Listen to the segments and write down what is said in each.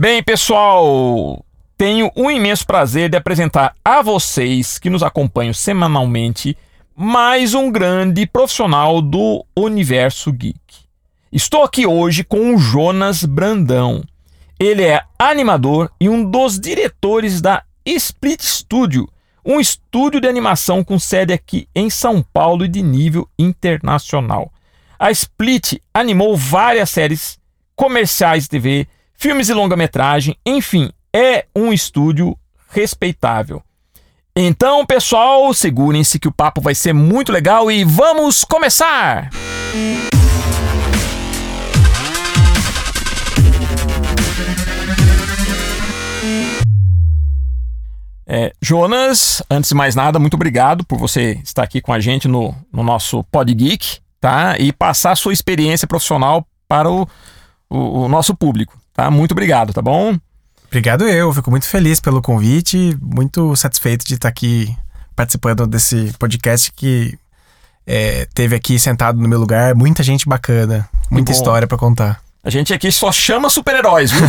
Bem, pessoal, tenho um imenso prazer de apresentar a vocês que nos acompanham semanalmente mais um grande profissional do universo geek. Estou aqui hoje com o Jonas Brandão. Ele é animador e um dos diretores da Split Studio, um estúdio de animação com sede aqui em São Paulo e de nível internacional. A Split animou várias séries comerciais de TV, filmes e longa-metragem, enfim, é um estúdio respeitável. Então, pessoal, segurem-se que o papo vai ser muito legal e vamos começar! É, Jonas, antes de mais nada, muito obrigado por você estar aqui com a gente no, no nosso Pod Geek, tá? E passar a sua experiência profissional para o, o, o nosso público. Tá? Muito obrigado, tá bom? Obrigado eu, fico muito feliz pelo convite, muito satisfeito de estar aqui participando desse podcast que é, teve aqui sentado no meu lugar, muita gente bacana, muita história para contar. A gente aqui só chama super-heróis, viu?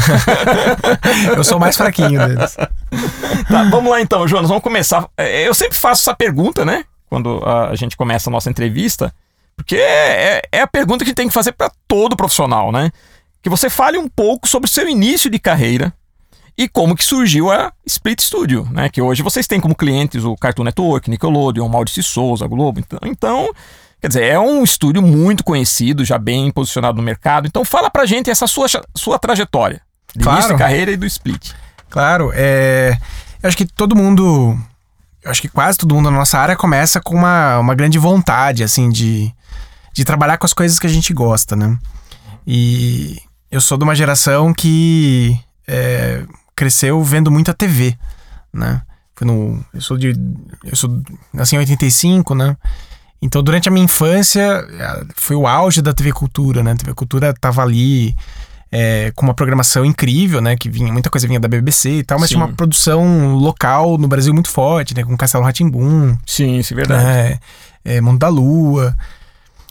eu sou o mais fraquinho deles. Tá, vamos lá então, Jonas, vamos começar. É, eu sempre faço essa pergunta, né? Quando a gente começa a nossa entrevista, porque é, é a pergunta que a gente tem que fazer para todo profissional, né? Que você fale um pouco sobre o seu início de carreira e como que surgiu a Split Studio, né? Que hoje vocês têm como clientes o Cartoon Network, Nickelodeon, Maurício Souza, Globo. Então, então, quer dizer, é um estúdio muito conhecido, já bem posicionado no mercado. Então fala pra gente essa sua, sua trajetória de claro. início de carreira e do Split. Claro, é... eu acho que todo mundo, eu acho que quase todo mundo na nossa área começa com uma, uma grande vontade, assim, de, de trabalhar com as coisas que a gente gosta, né? E eu sou de uma geração que é, cresceu vendo muita TV, né? Foi no, eu sou de. Eu sou. Nasci em 85, né? Então, durante a minha infância, foi o auge da TV Cultura, né? A TV Cultura tava ali é, com uma programação incrível, né? Que vinha, muita coisa vinha da BBC e tal, mas Sim. tinha uma produção local no Brasil muito forte, né? Com Castelo Ratimbum. Sim, isso é verdade. Né? É, Mundo da Lua.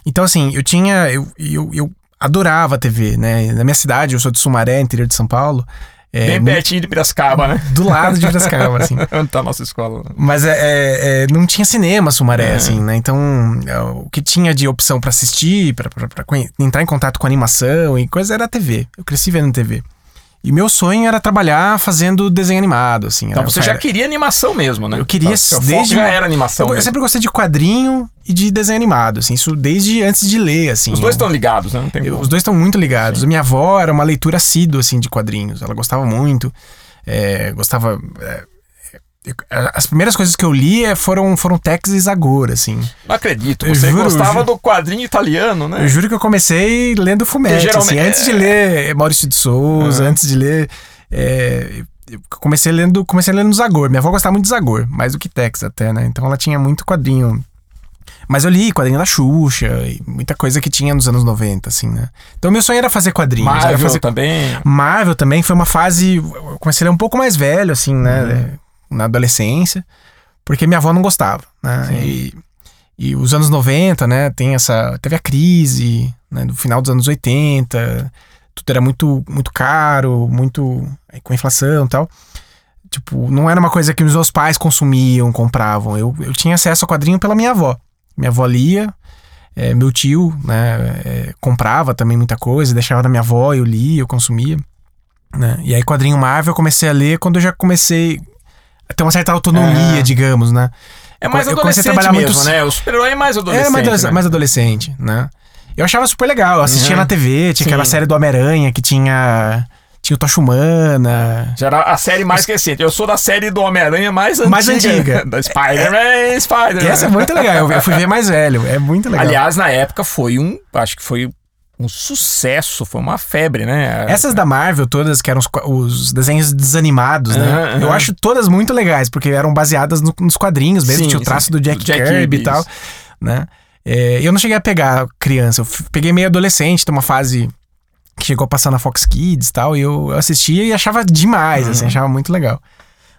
Então, assim, eu tinha. Eu, eu, eu adorava a TV, né? Na minha cidade, eu sou de Sumaré, interior de São Paulo. É, Bem pertinho de Piracicaba, né? Do lado de Piracicaba, assim. Onde tá a nossa escola. Mas é, é, é não tinha cinema Sumaré, é. assim, né? Então, é, o que tinha de opção para assistir, para entrar em contato com animação e coisa era a TV. Eu cresci vendo TV. E meu sonho era trabalhar fazendo desenho animado, assim. Então você já queria animação mesmo, né? Eu queria então, desde. já era animação. Eu, eu, sempre gostei de quadrinho e de desenho animado, assim. Isso desde antes de ler, assim. Os dois estão ligados, né? Eu, os dois estão muito ligados. Sim. Minha avó era uma leitura assídua, assim, de quadrinhos. Ela gostava muito. É, gostava. É, as primeiras coisas que eu li é, foram, foram Tex e Zagor, assim. Não acredito. Você juro, gostava do quadrinho italiano, né? Eu juro que eu comecei lendo Fumetti, assim, antes de ler Maurício de Souza, uhum. antes de ler é, eu comecei lendo, comecei lendo Zagor. Minha avó gostava muito de Zagor, mais do que Tex até, né? Então ela tinha muito quadrinho. Mas eu li quadrinho da Xuxa e muita coisa que tinha nos anos 90, assim, né? Então meu sonho era fazer quadrinhos. Marvel fazer... também. Marvel também foi uma fase. Eu comecei a ler um pouco mais velho, assim, né? Uhum. Na adolescência. Porque minha avó não gostava, né? E, e os anos 90, né? Tem essa. Teve a crise, né? No final dos anos 80 tudo era muito, muito caro, muito. com inflação e tal. Tipo, não era uma coisa que os meus pais consumiam, compravam. Eu, eu tinha acesso ao quadrinho pela minha avó. Minha avó lia, é, meu tio, né, é, comprava também muita coisa, deixava da minha avó, eu lia, eu consumia. Né? E aí, quadrinho Marvel eu comecei a ler quando eu já comecei a ter uma certa autonomia, é. digamos, né? É mais eu adolescente a trabalhar mesmo, muito... né? O super-herói é mais adolescente. É mais, né? mais adolescente, né? Eu achava super legal. Eu assistia uhum. na TV, tinha Sim. aquela série do Homem-Aranha que tinha. Tinha o Tocha Humana. Já era a série mais recente. Eu sou da série do Homem-Aranha mais antiga. Mais antiga. Da Spider-Man, é, Spider-Man. Essa é muito legal. Eu fui ver mais velho. É muito legal. Aliás, na época foi um. Acho que foi um sucesso, foi uma febre, né? Essas da Marvel, todas, que eram os, os desenhos desanimados, né? Uhum, Eu acho todas muito legais, porque eram baseadas no, nos quadrinhos mesmo, sim, tinha o traço sim. do Jack, do Jack Kirby e tal, né? É, eu não cheguei a pegar criança, eu peguei meio adolescente, tem uma fase que chegou a passar na Fox Kids e tal, e eu assistia e achava demais, assim, uhum. assim, achava muito legal.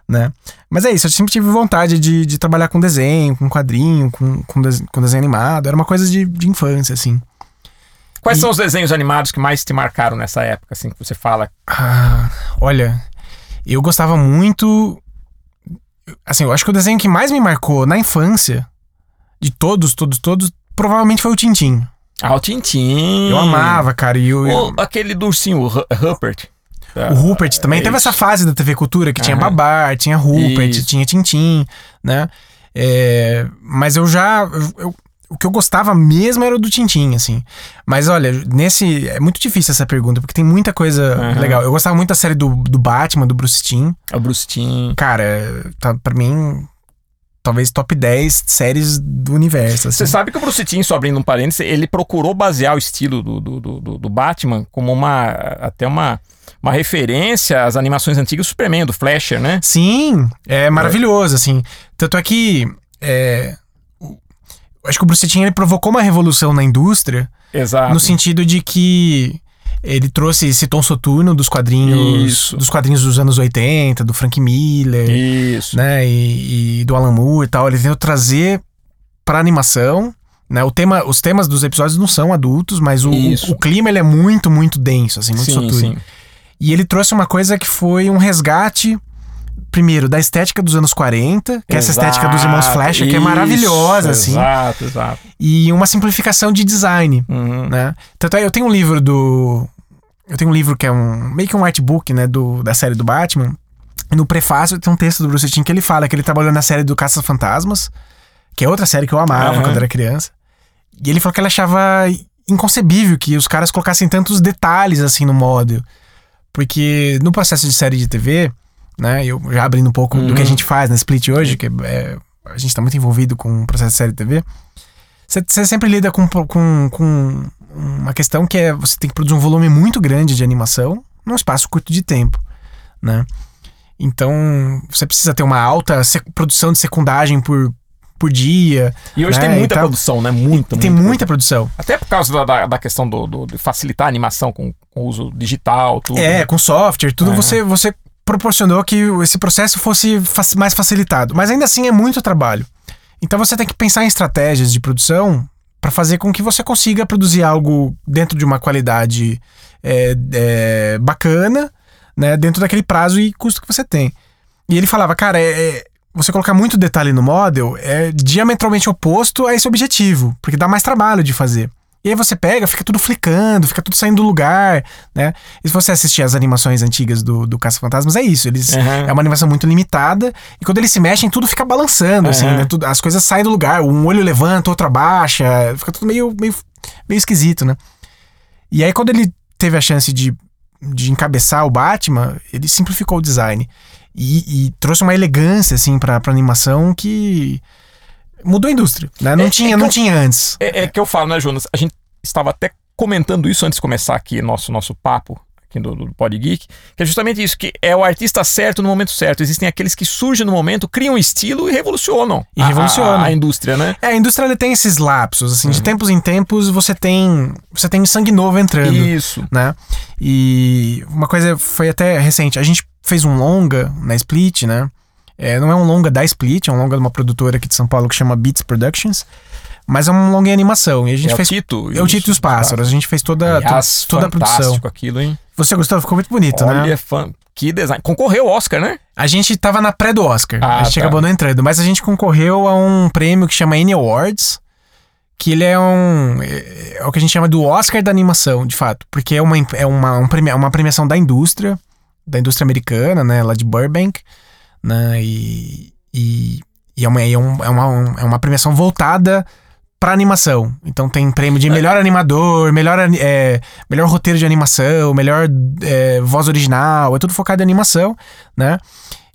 Né? Mas é isso, eu sempre tive vontade de, de trabalhar com desenho, com quadrinho, com, com, com desenho animado, era uma coisa de, de infância, assim. Quais E- são os desenhos animados que mais te marcaram nessa época, assim, que você fala? Ah, olha, eu gostava muito. Assim, eu acho que o desenho que mais me marcou na infância, de todos, todos, todos, provavelmente foi o Tintim. Ah, o Tintin. Eu amava, cara. E eu, eu- aquele do ursinho, o Ru- Rupert. o Rupert também. é Teve essa fase da TV Cultura que tinha. Babar, tinha Rupert, Isso. tinha Tintim, né? É, mas eu já. eu- eu- o que eu gostava mesmo era o do Tintim, assim. Mas olha, nesse. É muito difícil essa pergunta, porque tem muita coisa Aham. legal. Eu gostava muito da série do, do Batman, do Bruce Timm. O Bruce Timm. Cara, tá, pra mim, talvez top 10 séries do universo. Assim. Você sabe que o Bruce Timm, só abrindo um parênteses, ele procurou basear o estilo do, do, do, do- Batman como uma. até uma, uma referência às animações antigas do Superman, do Flasher, né? Sim, é maravilhoso, assim. Tanto é que. é, acho que o Bruce Timm ele provocou uma revolução na indústria, Exato. no sentido de que ele trouxe esse tom soturno dos quadrinhos. Isso. Dos quadrinhos dos anos 80, do Frank Miller, Isso. né? E, e do Alan Moore e tal. Ele tentou trazer pra animação. Né, o tema, os temas dos episódios não são adultos, mas o, Isso. o clima ele é muito, muito denso, assim, muito sim, soturno. sim. E ele trouxe uma coisa que foi um resgate, primeiro, da estética dos anos 40, que é essa estética dos irmãos Exato, Fleischer, que é maravilhosa, assim. Exato, exato. E uma simplificação de design, Uhum. né? Tanto é, eu tenho um livro do. Eu tenho um livro que é um. meio que um artbook, né? Do, da série do Batman. E no prefácio tem um texto do Bruce Timm que ele fala que ele trabalhou na série do Caça-Fantasmas, que é outra série que eu amava Aham. quando era criança. E ele falou que ele achava inconcebível que os caras colocassem tantos detalhes assim no módulo. Porque no processo de série de TV, né? Eu já abrindo um pouco do Uhum. que a gente faz na Split hoje, que é, a gente tá muito envolvido com o processo de série de TV. Você, sempre lida com, com, com uma questão que é você tem que produzir um volume muito grande de animação num espaço curto de tempo, né? Então, você precisa ter uma alta produção de secundagem por, por dia. E hoje né, tem muita produção, né? Muita, tem muita muita produção. Até por causa da, da, da questão do, do- de facilitar a animação com, com o uso digital, tudo. É, com software, tudo É. você, você proporcionou que esse processo fosse mais facilitado. Mas ainda assim é muito trabalho. Então você tem que pensar em estratégias de produção para fazer com que você consiga produzir algo dentro de uma qualidade é, é, bacana, né? Dentro daquele prazo e custo que você tem. E ele falava, cara, é, é- você colocar muito detalhe no model é diametralmente oposto a esse objetivo, porque dá mais trabalho de fazer. E aí você pega, fica tudo flicando, fica tudo saindo do lugar, né? E se você assistir as animações antigas do, do Caça-Fantasmas, é isso. Eles, Aham. É uma animação muito limitada. E quando eles se mexem, tudo fica balançando, assim, Aham. né? Tudo- as coisas saem do lugar. Um olho levanta, outro abaixa. Fica tudo meio, meio, meio esquisito, né? E aí, quando ele teve a chance de, de encabeçar o Batman, ele simplificou o design. E, e trouxe uma elegância, assim, pra, pra animação que mudou a indústria, né? Não, É- tinha, é não eu- tinha antes. É, é que eu falo, né, Jonas? A gente estava até comentando isso antes de começar aqui nosso, nosso papo aqui do, do Pod Geek, que é justamente isso, que é o artista certo no momento certo. Existem aqueles que surgem no momento, criam um estilo e revolucionam. E a- revolucionam. A, a indústria, né? É, a indústria ela tem esses lapsos, assim, Uhum. de tempos em tempos você tem você tem sangue novo entrando, Isso. né? E uma coisa foi até recente, a gente fez um longa na Split, né? É, não é um longa da Split, é um longa de uma produtora aqui de São Paulo que chama Beats Productions, mas é um longa em animação. E a gente é fez o Tito. é o Tito e os Pássaros. A gente fez toda, to- Aliás, toda a produção. fantástico aquilo, hein? Você gostou? Ficou muito bonito, Olha, né? fã, que design. Concorreu ao Oscar, né? A gente tava na pré do Oscar. Ah, a gente tá. acabou não entrando, mas a gente concorreu a um prêmio que chama Annie Awards, que ele é um é, é o que a gente chama do Oscar da animação, de fato, porque é uma é uma, um prêmio- uma premiação da indústria, da indústria americana, né, lá de Burbank, né, e, e, e é, uma, é, é uma, é uma premiação voltada pra animação. Então tem prêmio de melhor animador, melhor, é, melhor roteiro de animação, melhor é, voz original, é tudo focado em animação, né?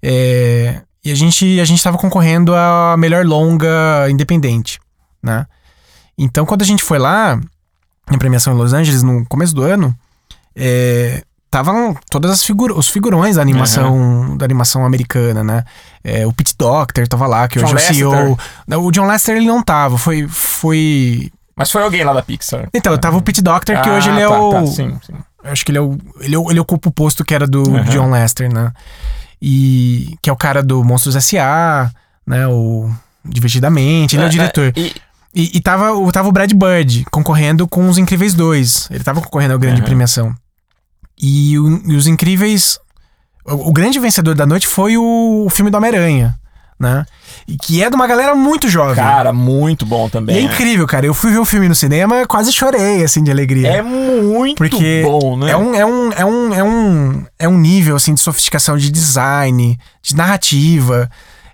É, e a gente, a gente tava concorrendo a melhor longa independente, né? Então quando a gente foi lá, na premiação em Los Angeles, no começo do ano, é, estavam todas as figura, os figurões da animação da animação americana, né? É, o Pete Docter tava lá, que John hoje é o CEO. O John Lester ele não tava, foi foi Mas foi alguém lá da Pixar. então, tava o Pete Docter, que Ah, hoje ele é tá, o. tá, sim, sim. Acho que ele é o. Ele, ele ocupa o posto que era do Aham. John Lester, né? E. Que é o cara do Monstros S.A., né? O. Divertidamente, ele é, o diretor. E, E, e tava, o- tava o Brad Bird concorrendo com os Incríveis 2. Ele tava concorrendo ao grande Aham. premiação. E, o- e os Incríveis. O, o grande vencedor da noite foi o, o filme do Homem-Aranha, né? E que é de uma galera muito jovem. Cara, muito bom e também. é né? incrível, cara. Eu fui ver o filme no cinema, quase chorei, assim, de alegria. É muito Porque bom, né? É um, é, um, é, um, é, um, é um nível assim, de sofisticação de design, de narrativa,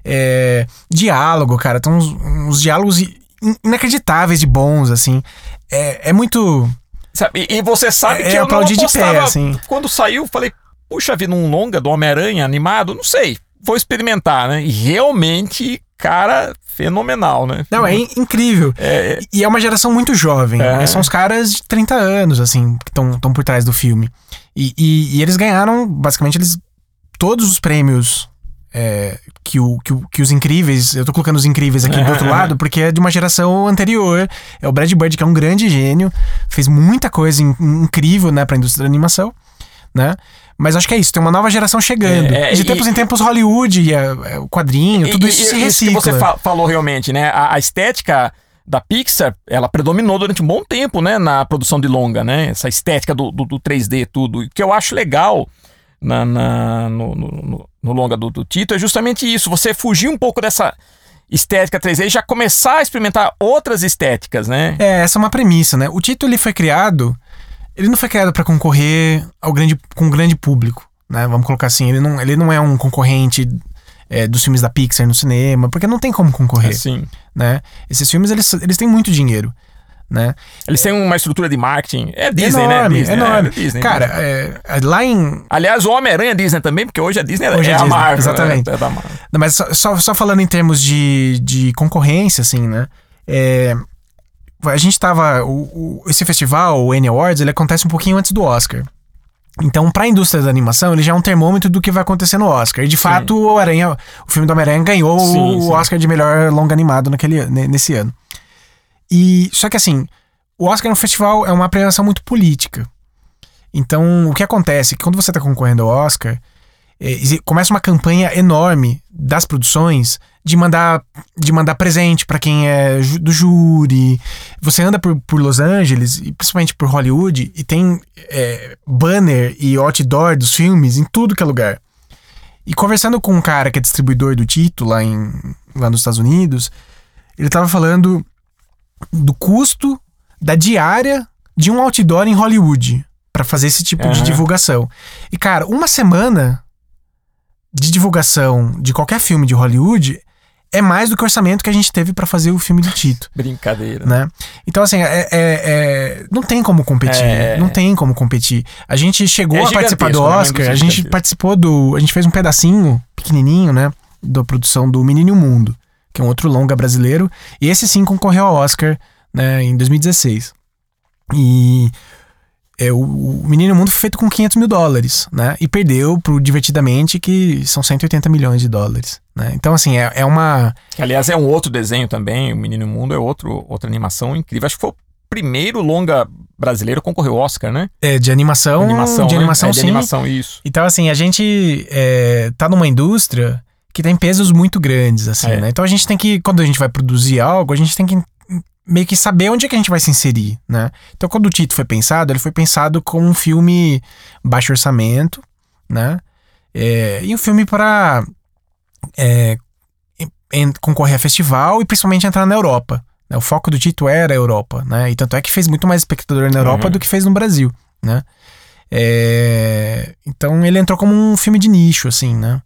é, diálogo, cara. Tem uns, uns diálogos in- inacreditáveis de bons, assim. É, é muito. Sabe, E, e você sabe É, que é eu não aplaudir de pé, assim. Quando saiu, falei, puxa vida, um longa do Homem-Aranha animado, não sei, vou experimentar, né? E realmente, cara, fenomenal, né? Não, é in- incrível. É, E é uma geração muito jovem. É. né? São os caras de 30 anos, assim, que estão por trás do filme. E, e- e eles ganharam, basicamente, eles. Todos os prêmios é, que, o, que, o- que os incríveis. Eu tô colocando os incríveis aqui do outro lado, porque é de uma geração anterior. É o Brad Bird, que é um grande gênio, fez muita coisa in- incrível, né, pra indústria da animação, né? Mas acho que é isso, tem uma nova geração chegando. É, é, de e- tempos em tempos, Hollywood, e, a- é, o quadrinho, tudo e- isso e- se Isso que recicla. você fa- falou realmente, né? A, a estética da Pixar, ela predominou durante um bom tempo, né? Na produção de longa, né? Essa estética do, do, do 3D, tudo. E O que eu acho legal na, na- no, no- no- longa do, do Tito é justamente isso. Você fugir um pouco dessa estética 3D e já começar a experimentar outras estéticas, né? É, essa é uma premissa, né? O título ele foi criado, ele não foi criado pra concorrer ao grande, com o grande público, né? Vamos colocar assim, ele não, ele não é um concorrente é, dos filmes da Pixar no cinema, porque não tem como concorrer, Assim. né? Esses filmes eles, eles têm muito dinheiro, né? Eles têm uma estrutura de marketing. É Disney, né? enorme, Disney, enorme. É Disney, Cara, é, lá em Aliás, o Homem-Aranha é Disney também, porque hoje a Disney Hoje é, é a Disney, Marvel. exatamente. né? É da Marvel. Não, mas só, só, falando em termos de, de concorrência, assim, né? É, a gente tava. O, o- esse festival, o N Awards, ele acontece um pouquinho antes do Oscar. Então, pra indústria da animação, ele já é um termômetro do que vai acontecer no Oscar. E de fato, o Aranha, o filme do Homem-Aranha ganhou Sim, o sim. Oscar de melhor longa animado naquele, ne- nesse ano. E só que assim, o Oscar no festival é uma premiação muito política. Então, o que acontece? é que Quando você está concorrendo ao Oscar, é, começa uma campanha enorme das produções de mandar, de mandar presente para quem é do júri. Você anda por, por Los Angeles, e principalmente por Hollywood, e tem é, banner e outdoor dos filmes em tudo que é lugar. E conversando com um cara que é distribuidor do Tito lá, em, lá nos Estados Unidos, ele tava falando do custo da diária de um outdoor em Hollywood para fazer esse tipo de Aham. divulgação. E cara, uma semana de divulgação de qualquer filme de Hollywood é mais do que o orçamento que a gente teve para fazer o filme do Tito, Brincadeira. né? Então assim, é, é- é- não tem como competir, É. não tem como competir. A gente chegou É a participar do né? Oscar, a indústria gente participou do, a gente fez um pedacinho pequenininho, né, da produção do Menino e o Mundo, que é um outro longa brasileiro, e esse sim concorreu ao Oscar, né, em 2016. E é, o, o Menino Mundo foi feito com 500 mil dólares, né? E perdeu pro Divertidamente, que são 180 milhões de dólares, né? Então, assim, é, é uma... Aliás, é um outro desenho também. O Menino Mundo é outro, outra animação incrível. Acho que foi o primeiro longa brasileiro a concorrer ao Oscar, né? É, de animação, animação, de né? animação, é, de sim. animação, isso. Então, assim, a gente é, tá numa indústria que tem pesos muito grandes, assim, É. né? Então a gente tem que, quando a gente vai produzir algo, a gente tem que meio que saber onde é que a gente vai se inserir, né? Então, quando o Tito foi pensado, ele foi pensado como um filme baixo orçamento, né? É, e um filme para é, concorrer a festival e principalmente entrar na Europa. né? O foco do Tito era a Europa, né? E tanto é que fez muito mais espectador na Europa Uhum. do que fez no Brasil, né? É, então ele entrou como um filme de nicho, assim, né?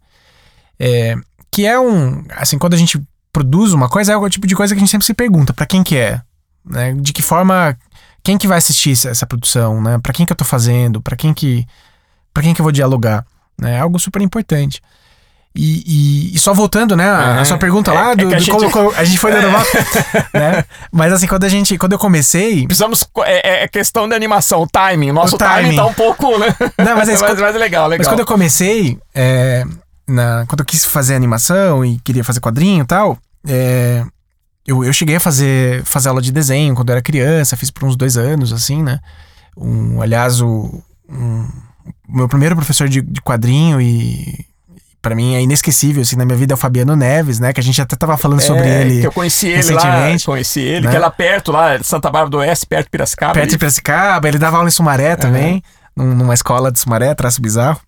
É, que é um. Assim, quando a gente produz uma coisa, é o tipo de coisa que a gente sempre se pergunta: pra quem que é? Né? De que forma. Quem que vai assistir essa, essa produção, né? Pra quem que eu tô fazendo? Pra quem que. para quem que eu vou dialogar? Né? É algo super importante. E, e- e só voltando, né, a, É, a sua pergunta é- lá, é do, que a gente- como- a gente foi dando volta, né? Mas assim, quando a gente, quando eu comecei, Precisamos. É, é questão de animação, o timing. Nosso O timing. timing tá um pouco, né? Não, mas é mas, mas é legal, legal. Mas quando eu comecei, é, na, quando eu quis fazer animação e queria fazer quadrinho e tal, é, eu, eu cheguei a fazer, fazer aula de desenho quando eu era criança, fiz por uns dois anos, assim, né? Um, aliás, o, um- meu primeiro professor de, de quadrinho e pra mim é inesquecível, assim, na minha vida é o Fabiano Neves, né? Que a gente até tava falando sobre É, ele. Que eu conheci ele lá, recentemente, conheci ele, né? que é lá perto, lá, Santa Bárbara do Oeste, perto de Piracicaba. Perto de Piracicaba, ele dava aula em Sumaré também, num- numa escola de Sumaré, traço bizarro.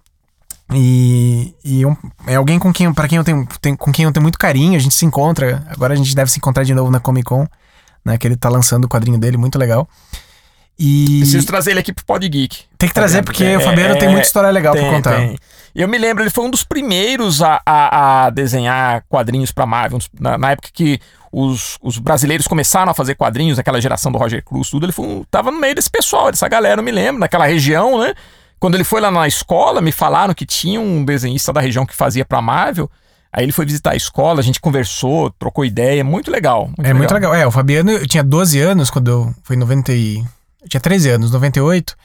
E, e um- é alguém com quem, para quem eu tenho, tem- com quem eu tenho muito carinho, a gente se encontra, agora a gente deve se encontrar de novo na Comic Con, né, que ele tá lançando o quadrinho dele, muito legal. E Preciso trazer ele aqui pro Pod Geek. tem que Tá trazer vendo? porque É, o Fabiano tem é, muita história legal tem, pra contar. tem. Eu me lembro, ele foi um dos primeiros a, a- a desenhar quadrinhos pra Marvel. Na, na época que os, os brasileiros começaram a fazer quadrinhos, aquela geração do Roger Cruz, tudo, ele foi, tava no meio desse pessoal, dessa galera, eu me lembro, naquela região, né? Quando ele foi lá na escola, me falaram que tinha um desenhista da região que fazia pra Marvel. Aí ele foi visitar a escola, a gente conversou, trocou ideia, muito legal. Muito É muito legal. É, o Fabiano, eu tinha 12 anos quando eu. Foi em 90 e. Eu tinha 13 anos, 98.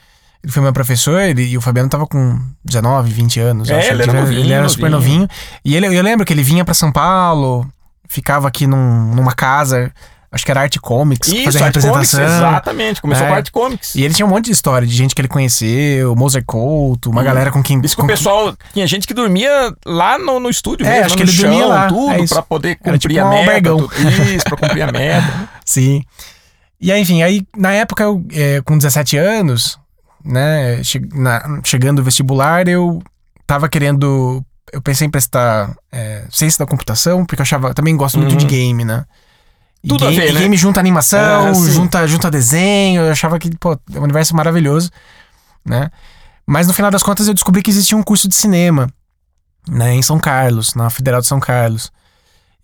Ele foi meu professor ele, e o Fabiano tava com 19, 20 anos. É, acho. ele era novinho, ele era super novinho. novinho. E ele, eu lembro que ele vinha pra São Paulo, ficava aqui num- numa casa, acho que era Art Comics, Isso, fazia Art Comics, representação. exatamente. Começou É. com Art Comics. E ele tinha um monte de história de gente que ele conheceu, Mozart Couto, uma Hum. galera com quem. Isso que com o pessoal. Tinha gente que dormia lá no, no estúdio É, mesmo, acho no que ele chão, dormia lá, é tudo, isso. pra poder cumprir tipo a um meta. tudo. Isso, pra cumprir a meta. Sim. E aí, enfim, aí na época, eu, é, com 17 anos, né, che- na- chegando o vestibular, eu tava querendo. Eu pensei em prestar é, ciência da computação, porque eu achava. Também gosto muito Uhum. de game, né? Tudo a game, ver, e né? game junta animação, É, junta, junta desenho, eu achava que, pô, é um universo maravilhoso, né? Mas no final das contas eu descobri que existia um curso de cinema, né, em São Carlos, na Federal de São Carlos.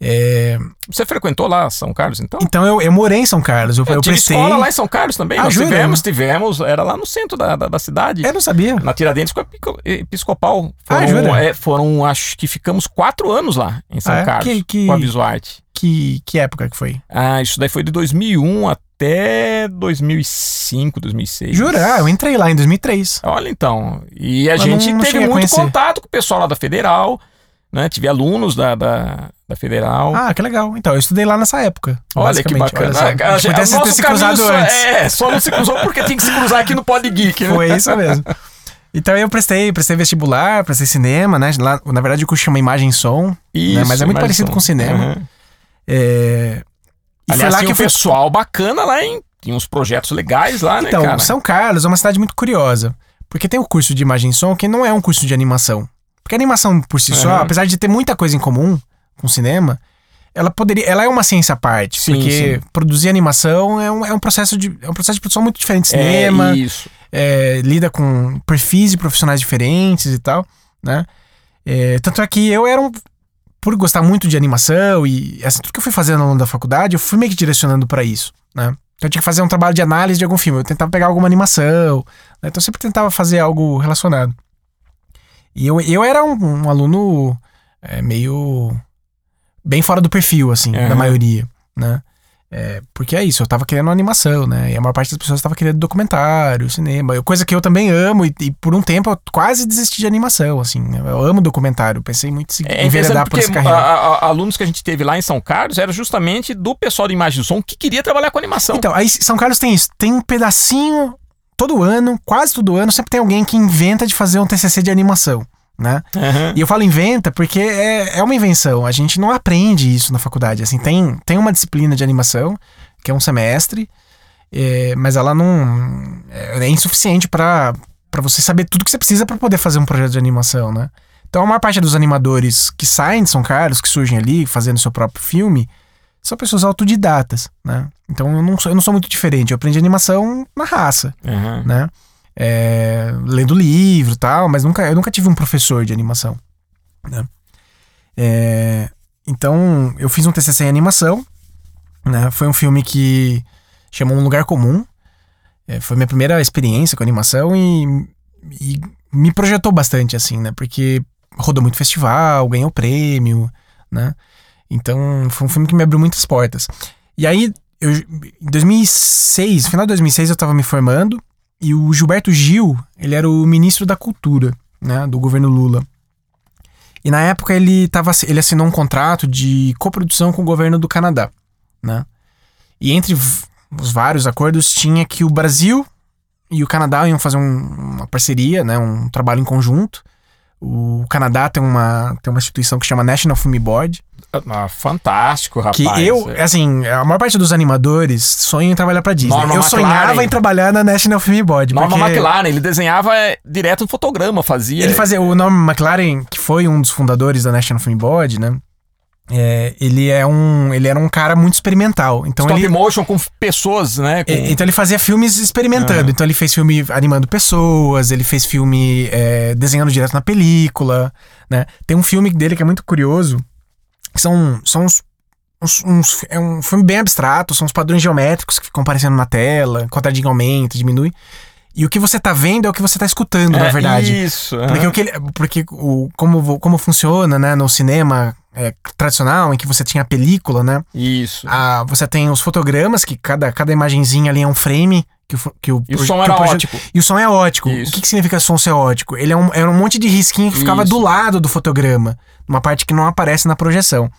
É, Você frequentou lá São Carlos, então? então eu, eu morei em São Carlos, eu, Eu, eu tive prestei. escola lá em São Carlos também. Ah, Nós jura? tivemos, tivemos. Era lá no centro da, da, da cidade. Eu não sabia. Na Tiradentes a Episcopal. Foram, Ah, jura? é, foram, acho que ficamos quatro anos lá em São Ah, é? Carlos. Que- que- Com a Visuarte. Que, que época que foi? Ah, isso daí foi de 2001 até 2005, 2006. Jura? Ah, eu entrei lá em 2003. Olha então. E a Mas gente não- não teve a muito contato com o pessoal lá da Federal, né? Tive alunos da, da, da Federal. Ah, que legal. Então, eu estudei lá nessa época. Olha que bacana. Olha A gente a- nosso ter se cruzado só, antes. É, só não se cruzou porque tinha que se cruzar aqui no Pod Geek, né? Foi isso mesmo. Então eu prestei, prestei vestibular, prestei cinema, né? Lá, na verdade, o curso chama Imagem e Som. Isso, Mas é muito parecido som. com cinema. Aham. É... E Aliás, foi lá que um fui. pessoal bacana lá, hein? Tinha uns projetos legais lá, Então, né, cara? São Carlos é uma cidade muito curiosa. Porque tem o curso de imagem e som que não é um curso de animação. Porque a animação por si só, Aham. apesar de ter muita coisa em comum com o cinema, ela poderia. Ela é uma ciência à parte. Sim, porque sim. produzir animação é um, é um processo de. É um processo de produção muito diferente de É, cinema. isso. é, lida com perfis de profissionais diferentes e tal, né? É, tanto é que eu era um. Por gostar muito de animação e assim, tudo que eu fui fazendo ao longo da faculdade, eu fui meio que direcionando pra isso, né? Então eu tinha que fazer um trabalho de análise de algum filme, eu tentava pegar alguma animação, né? então eu sempre tentava fazer algo relacionado. E eu, eu era um, um aluno é, meio. bem fora do perfil, assim, Aham. da maioria, né? É, porque é isso, eu tava querendo animação, né? E a maior parte das pessoas tava querendo documentário, cinema, coisa que eu também amo, e, e por um tempo eu quase desisti de animação, assim. né? Eu amo documentário, pensei muito em se- É enveredar por essa carreira. a- a- alunos que a gente teve lá em São Carlos era justamente do pessoal de imagem e som que queria trabalhar com animação. Então, aí São Carlos tem isso, tem um pedacinho todo ano, quase todo ano, sempre tem alguém que inventa de fazer um TCC de animação, né? Aham. E eu falo inventa porque é, é uma invenção. A gente não aprende isso na faculdade. Assim, tem, tem uma disciplina de animação, que é um semestre, é, mas ela não. É, é insuficiente para você saber tudo que você precisa para poder fazer um projeto de animação, né? Então a maior parte dos animadores que saem de São Carlos, que surgem ali fazendo seu próprio filme, são pessoas autodidatas, né? Então eu não sou, eu não sou muito diferente. Eu aprendi animação na raça Aham. né? É, lendo livro tal, mas nunca, eu nunca tive um professor de animação. Né? É, então, eu fiz um TCC em animação, né? Foi um filme que chamou Um Lugar Comum. É, foi minha primeira experiência com animação e, e me projetou bastante, assim, né? Porque rodou muito festival, ganhou prêmio, né? Então, foi um filme que me abriu muitas portas. E aí, eu, em 2006, final de 2006, eu tava me formando e o Gilberto Gil, ele era o ministro da Cultura, né, do governo Lula. E na época ele, tava, ele assinou um contrato de coprodução com o governo do Canadá, né? E entre os vários acordos tinha que o Brasil e o Canadá iam fazer um- uma parceria, né, um trabalho em conjunto, O Canadá tem uma, tem uma instituição que chama National Film Board. Ah, fantástico, rapaz. Que eu, É. assim, a maior parte dos animadores sonham em trabalhar pra Disney. Norman eu sonhava McLaren. em trabalhar na National Film Board. Norman porque McLaren, ele desenhava é, direto no fotograma, fazia. Ele fazia. O Norman McLaren, que foi um dos fundadores da National Film Board, né? é, ele, é um, ele era um cara muito experimental. Então stop ele, motion com pessoas, né? com- E- Então ele fazia filmes experimentando. Ah. Então ele fez filme animando pessoas, ele fez filme é, desenhando direto na película, né? Tem um filme dele que é muito curioso, que são, são uns, uns- uns- É um filme bem abstrato, são os padrões geométricos que ficam aparecendo na tela, quadradinho aumenta, diminui. E o que você tá vendo é o que você tá escutando, na É, verdade. Isso. Porque, aham. o que ele- porque o, como, como funciona né, no cinema é, tradicional, em que você tinha a película, né? Isso. Ah, você tem os fotogramas, que cada, cada imagenzinha ali é um frame. Que que o, E o som que era proje- ótico. E o som é ótico. Isso. O que, que significa som ser ótico? Ele é um, era um monte de risquinho que ficava Isso. do lado do fotograma. Uma parte que não aparece na projeção.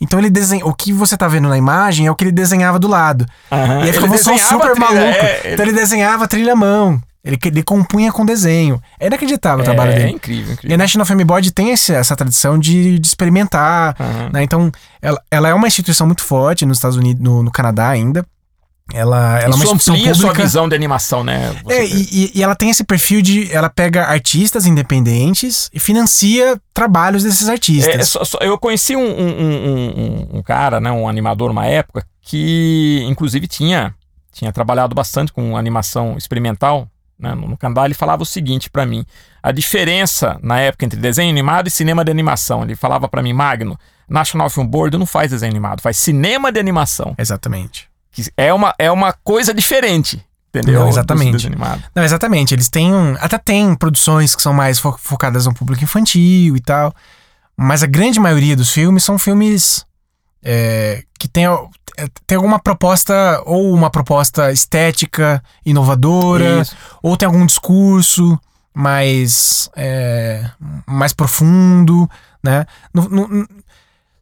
Então ele desenha. O que você tá vendo na imagem é o que ele desenhava do lado. Aham. E aí ficava um som super trilha, maluco. é, ele- Então ele desenhava a trilha à mão. Ele, ele compunha com desenho. É inacreditável o trabalho é, dele. incrível, E a incrível. National Film Board tem esse- essa tradição de, de experimentar. Aham. né? Então, ela, ela é uma instituição muito forte nos Estados Unidos, no, no Canadá ainda. Ela, ela é uma Isso amplia sua visão de animação, né? Você É, e, e- ela tem esse perfil de. Ela pega artistas independentes e financia trabalhos desses artistas. É, só- só- eu conheci um, um- um- um- cara, né, um animador uma época, que inclusive tinha, tinha trabalhado bastante com animação experimental né, no, no Canadá. Ele falava o seguinte pra mim: a diferença na época entre desenho animado e cinema de animação. Ele falava pra mim, Magno, National Film Board não faz desenho animado, faz cinema de animação. Exatamente. Que é uma, é uma coisa diferente. Entendeu? Não, exatamente. Não, exatamente. Eles têm. um- Até tem produções que são mais fo- focadas no público infantil e tal. Mas a grande maioria dos filmes são filmes é, que tem, tem alguma proposta, ou uma proposta estética inovadora, Isso. ou tem algum discurso mais, é, mais profundo, né? No-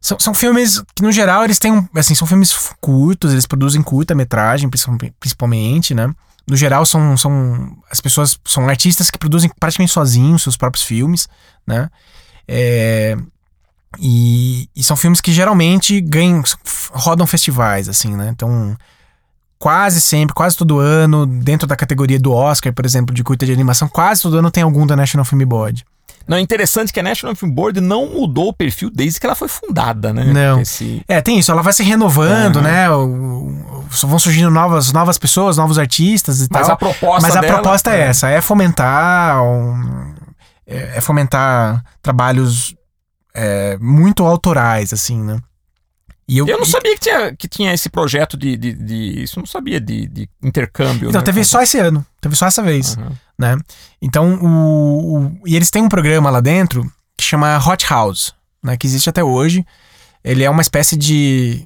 são, são filmes que, no geral, eles têm, assim, são filmes curtos, eles produzem curta-metragem, principal- principalmente, né? No geral, são, são as pessoas, são artistas que produzem praticamente sozinhos seus próprios filmes, né? É, e, e são filmes que geralmente ganham, rodam festivais, assim, né? Então, quase sempre, quase todo ano, dentro da categoria do Oscar, por exemplo, de curta de animação, quase todo ano tem algum da National Film Board. Não, é interessante que a National Film Board não mudou o perfil desde que ela foi fundada, né? Não. Esse- É, tem isso, ela vai se renovando, Aham. né? O- o- vão surgindo novas, novas pessoas, novos artistas e Mas tal. a proposta Mas a dela- proposta é essa, é fomentar um- é, é fomentar trabalhos é, muito autorais, assim, né? E Eu não sabia que tinha, que tinha esse projeto de, de, de- Isso eu não sabia de, de intercâmbio. Então, né? teve só esse ano, teve só essa vez, Aham. Né? Então, o, o- e eles têm um programa lá dentro que chama Hot House, né? Que existe até hoje. Ele é uma espécie de...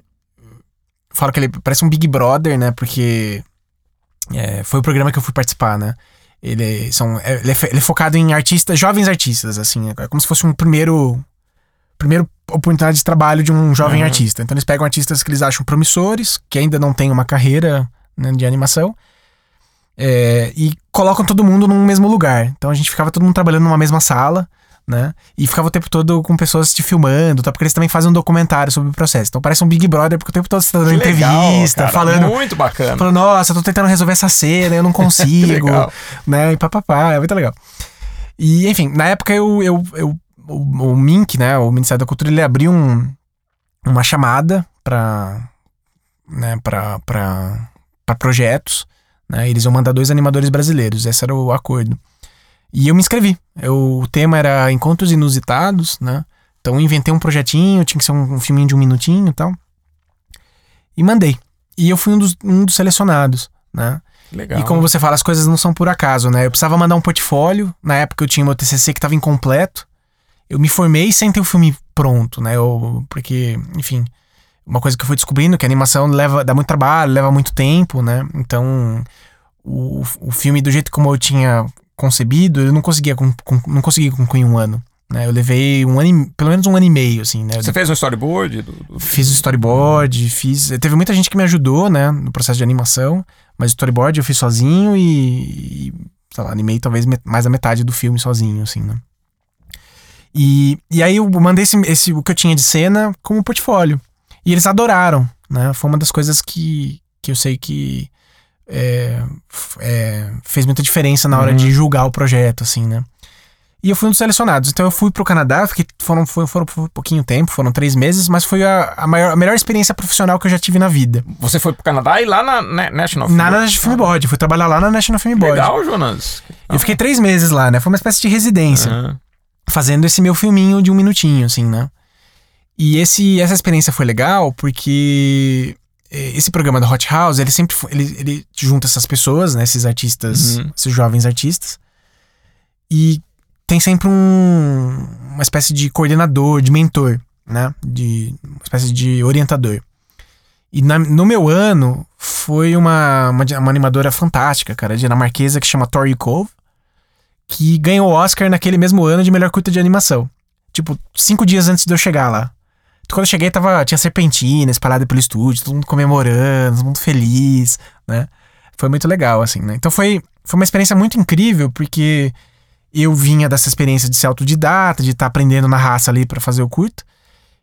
Falo que ele parece um Big Brother, né? Porque é, foi o programa que eu fui participar, né? Ele, são, é, ele, é, ele é focado em artistas, jovens artistas, assim. É como se fosse um primeiro... Primeiro oportunidade de trabalho de um jovem Uhum. artista. Então eles pegam artistas que eles acham promissores, que ainda não têm uma carreira né, de animação, é, e colocam todo mundo num mesmo lugar. Então a gente ficava todo mundo trabalhando numa mesma sala, né? E ficava o tempo todo com pessoas te filmando, tá? Porque eles também fazem um documentário sobre o processo. Então parece um Big Brother, porque o tempo todo você tá dando Que legal, entrevista, cara, falando. Muito bacana. Falando, nossa, tô tentando resolver essa cena, eu não consigo, legal. né? E papapá, é muito legal. E, enfim, na época eu, eu, eu o, o MINC, né, o Ministério da Cultura, ele abriu um, uma chamada pra, né, pra, pra, pra projetos, né? Eles iam mandar dois animadores brasileiros, esse era o acordo. E eu me inscrevi. Eu, o tema era Encontros Inusitados, né? Então eu inventei um projetinho, tinha que ser um, um filminho de um minutinho e tal. E mandei. E eu fui um dos, um dos selecionados, né? Legal. E como você fala, as coisas não são por acaso, né? Eu precisava mandar um portfólio. Na época eu tinha meu TCC que estava incompleto. Eu me formei sem ter o filme pronto, né? Eu, porque, enfim, uma coisa que eu fui descobrindo que a animação leva, dá muito trabalho, leva muito tempo, né? Então, o, o filme do jeito como eu tinha concebido, eu não conseguia, com, com- não conseguia concluir um ano. Né? Eu levei um ano, e- pelo menos um ano e meio, assim, né? Você fez um storyboard? Do, do- Fiz o storyboard, fiz. Teve muita gente que me ajudou, né, no processo de animação, mas o storyboard eu fiz sozinho e, e, sei lá, animei talvez mais da metade do filme sozinho, assim, né. E, e aí eu mandei esse, esse, o que eu tinha de cena como portfólio. E eles adoraram, né? Foi uma das coisas que, que eu sei que é, é, fez muita diferença na hora Uhum. de julgar o projeto, assim, né? E eu fui um dos selecionados. Então eu fui pro Canadá, fiquei, foram, foram, foram por pouquinho tempo, foram três meses, mas foi a, a, maior, a melhor experiência profissional que eu já tive na vida. Você foi pro Canadá e lá na na National Na Film- National Film Board, fui trabalhar lá na National Film Board. Legal, Jonas. Eu fiquei três meses lá, né? Foi uma espécie de residência. Aham. fazendo esse meu filminho de um minutinho, assim, né? E esse, essa experiência foi legal porque eh, esse programa da Hot House, ele sempre ele, ele junta essas pessoas, né? Esses artistas, Uhum. esses jovens artistas. E tem sempre um, uma espécie de coordenador, de mentor, né? De uma espécie de orientador. E na- no meu ano foi uma, uma, uma animadora fantástica, cara, dinamarquesa que chama Tori Cove que ganhou o Oscar naquele mesmo ano de melhor curta de animação. Tipo, cinco dias antes de eu chegar lá. Quando eu cheguei, tava, tinha serpentina espalhada pelo estúdio, todo mundo comemorando, todo mundo feliz, né? Foi muito legal, assim, né? Então foi, foi uma experiência muito incrível, porque eu vinha dessa experiência de ser autodidata, de estar aprendendo na raça ali pra fazer o curto.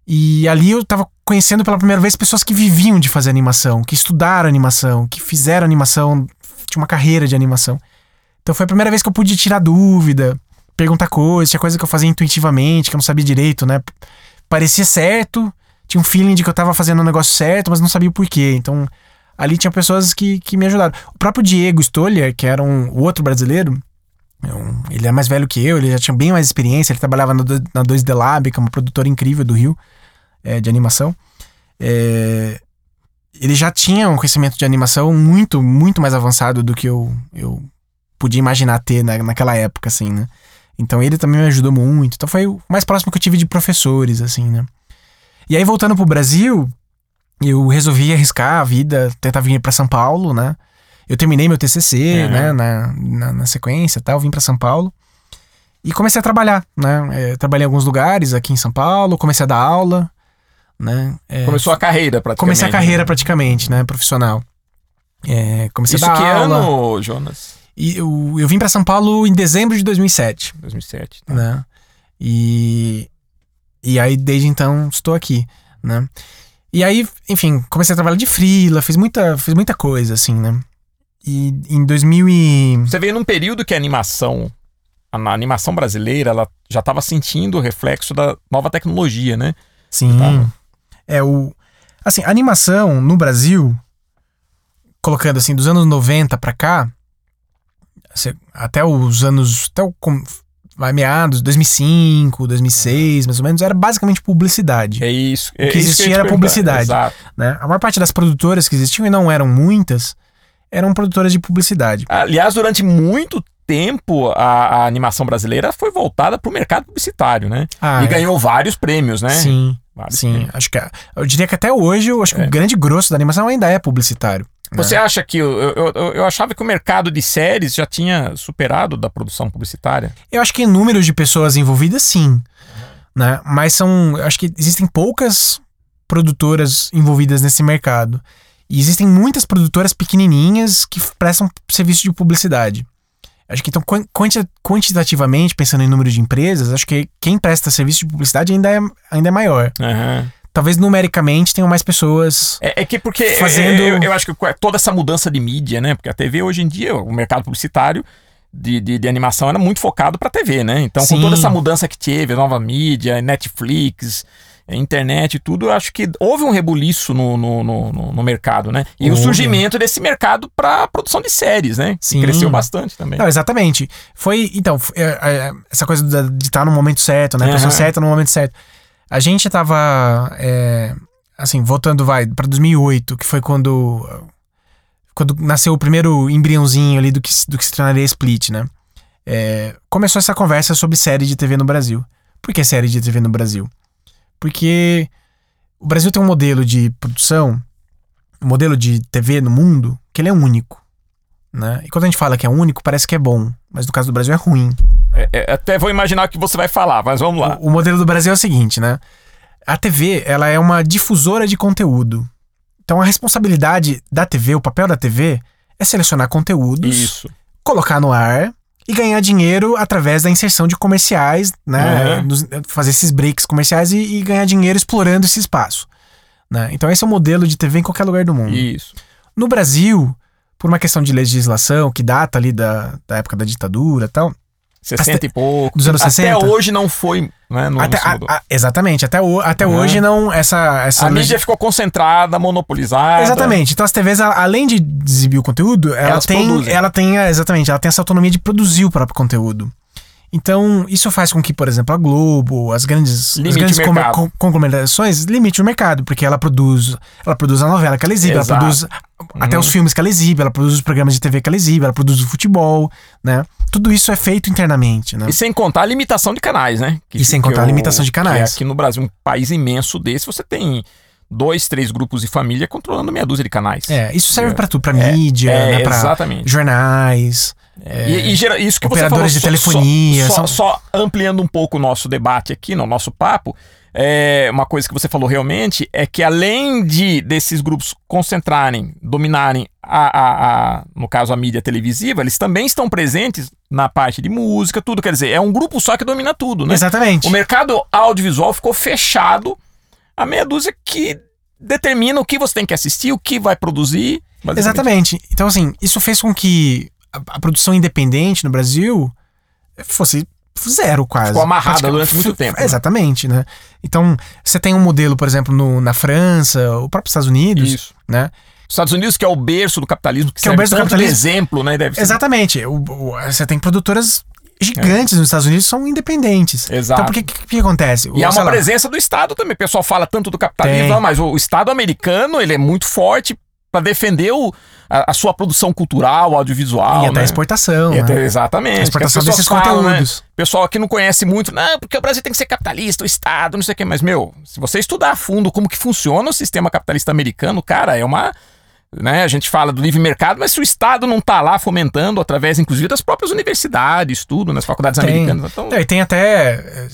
E ali eu tava conhecendo pela primeira vez pessoas que viviam de fazer animação, que estudaram animação, que fizeram animação, tinha uma carreira de animação. Então foi a primeira vez que eu pude tirar dúvida, perguntar coisas, tinha coisa que eu fazia intuitivamente, que eu não sabia direito, né? Parecia certo, tinha um feeling de que eu tava fazendo o negócio certo, mas não sabia o porquê. Então ali tinha pessoas que, que me ajudaram. O próprio Diego Stolier, que era um, outro brasileiro, é ele é mais velho que eu, ele já tinha bem mais experiência, ele trabalhava na 2D Lab, que é uma produtora incrível do Rio, é, de animação. É, ele já tinha um conhecimento de animação muito, muito mais avançado do que eu, eu podia imaginar ter na, naquela época, assim, né? Então ele também me ajudou muito. Então foi o mais próximo que eu tive de professores, assim, né? E aí, voltando pro Brasil, eu resolvi arriscar a vida, tentar vir pra São Paulo, né? Eu terminei meu TCC, Uhum. né? Na, na, na sequência e tal, vim pra São Paulo. E comecei a trabalhar, né? É, trabalhei em alguns lugares aqui em São Paulo, comecei a dar aula, né? É, Começou a carreira, praticamente. comecei a carreira né? praticamente, né? Profissional. É, comecei Isso a dar que aula. ano, Jonas? E eu, eu vim pra São Paulo em dezembro de 2007, 2007. tá. né? E, e aí, desde então, estou aqui, né? E aí, enfim, comecei a trabalhar de freela, fiz muita, fiz muita coisa, assim, né? E em 2000 e... Você veio num período que a animação, a na- animação brasileira, ela já estava sentindo o reflexo da nova tecnologia, né? Sim. Tá. É o... Assim, a animação no Brasil, colocando assim, dos anos 90 pra cá, até os anos... Até o... Vai meados, 2005, 2006, mais ou menos, era basicamente publicidade. É isso. que é isso eu ia existia te era publicidade. Exato. né? A maior parte das produtoras que existiam, e não eram muitas, eram produtoras de publicidade. Aliás, durante muito tempo, a, a animação brasileira foi voltada para o mercado publicitário, né? Ah, e é. ganhou vários prêmios, né? Sim, Vários sim. prêmios. Acho que, a- eu diria que até hoje, eu acho que É. o grande grosso da animação ainda é publicitário. Né? Você acha que. Eu, eu, eu- achava que o mercado de séries já tinha superado da produção publicitária. Eu acho que em números de pessoas envolvidas, sim. Né? Mas são. Acho que existem poucas produtoras envolvidas nesse mercado. E existem muitas produtoras pequenininhas que prestam serviço de publicidade. Acho que então, quan- quanti- quantitativamente, pensando em número de empresas, acho que quem presta serviço de publicidade ainda é, ainda é maior. Talvez numericamente tenham mais pessoas. É, é que porque Fazendo- eu, eu acho que toda essa mudança de mídia, né? Porque a TV hoje em dia, o mercado publicitário de, de, de animação era muito focado para TV, né? Então, Sim. com toda essa mudança que teve, nova mídia, Netflix, internet e tudo, eu acho que houve um rebuliço no, no, no, no- mercado, né? E o surgimento desse mercado para produção de séries, né? Que Sim. cresceu bastante também. Não, exatamente. Foi. Então, é, é, essa coisa de estar no momento certo, né? A pessoa certa no momento certo. A gente tava. é, assim, voltando, vai, pra 2008, que foi quando. Quando nasceu o primeiro embriãozinho ali do que, se- do que se tornaria Split, né? É, começou essa conversa sobre série de TV no Brasil. Por que série de TV no Brasil? Porque o Brasil tem um modelo de produção, um modelo de TV no mundo, que ele é único. Né? E quando a gente fala que é único, parece que é bom. Mas no caso do Brasil é ruim. É, é, até vou imaginar o que você vai falar, mas vamos lá. O, o modelo do Brasil é o seguinte, né? A TV, ela é uma difusora de conteúdo. Então a responsabilidade da TV, o papel da TV, é selecionar conteúdos, Isso. colocar no ar e ganhar dinheiro através da inserção de comerciais, né? Uhum. Nos- fazer esses breaks comerciais e, e ganhar dinheiro explorando esse espaço. Né? Então esse é o modelo de TV em qualquer lugar do mundo. Isso. No Brasil, por uma questão de legislação que data ali da, da época da ditadura e tal, 60 e pouco. Dos anos Até 60? hoje não foi, né? Não, até, não a- a- exatamente, até, o- até Uhum. hoje não essa essa a mídia ficou concentrada, monopolizada. Exatamente. Então as TVs, além de exibir o conteúdo, ela Elas tem, produzem. ela tem, exatamente, ela tem essa autonomia de produzir o próprio conteúdo. Então, isso faz com que, por exemplo, a Globo, as grandes, as grandes con- conglomerações limite o mercado, porque ela produz, ela produz a novela que ela exibe, ela Exato. produz até os filmes que ela exibe, ela produz os programas de TV que ela exibe, ela produz o futebol, né? Tudo isso é feito internamente, né? E sem contar a limitação de canais, né? Que- E sem contar a limitação de canais. que aqui no Brasil, um país imenso desse, você tem dois, três grupos de família controlando meia dúzia de canais. É, isso serve É. pra tudo, pra mídia, é, né, pra exatamente. jornais. E, e gera- isso que Operadores você de falou, só- telefonia, Só, são- só ampliando um pouco o nosso debate aqui, no nosso papo, é, uma coisa que você falou realmente é que além de desses grupos concentrarem, dominarem a, a- a- no caso a mídia televisiva, eles também estão presentes na parte de música, tudo. Quer dizer, é um grupo só que domina tudo, né? Exatamente. O mercado audiovisual ficou fechado a meia dúzia que determina o que você tem que assistir, o que vai produzir. Exatamente. Então, assim, isso fez com que a, a produção independente no Brasil fosse zero quase. Ficou amarrada durante muito tempo, né? Exatamente, né? Então, você tem um modelo, por exemplo, no- na França, o próprio Estados Unidos, Isso. né? Estados Unidos, que é o berço do capitalismo, que, Que é o berço do capitalismo. exemplo, né? Exatamente. O- o- você tem produtoras gigantes nos Estados Unidos que são independentes. Exato. Então, por que que, que acontece? E há O- uma lá, presença do Estado também. O pessoal fala tanto do capitalismo, Tem. mas o, o Estado americano ele é muito forte para defender o- a, a sua produção cultural, audiovisual. E até né? a exportação. E até- né? exatamente. A exportação que desses falam, né? conteúdos. O pessoal aqui não conhece muito, não, porque o Brasil tem que ser capitalista, o Estado, não sei o quê. Mas, meu, se você estudar a fundo como que funciona o sistema capitalista americano, cara, é uma. Né, a gente fala do livre mercado, mas se o Estado não tá lá fomentando, através, inclusive, das próprias universidades, tudo, nas faculdades Tem. americanas. Então, É, e tem até. eh,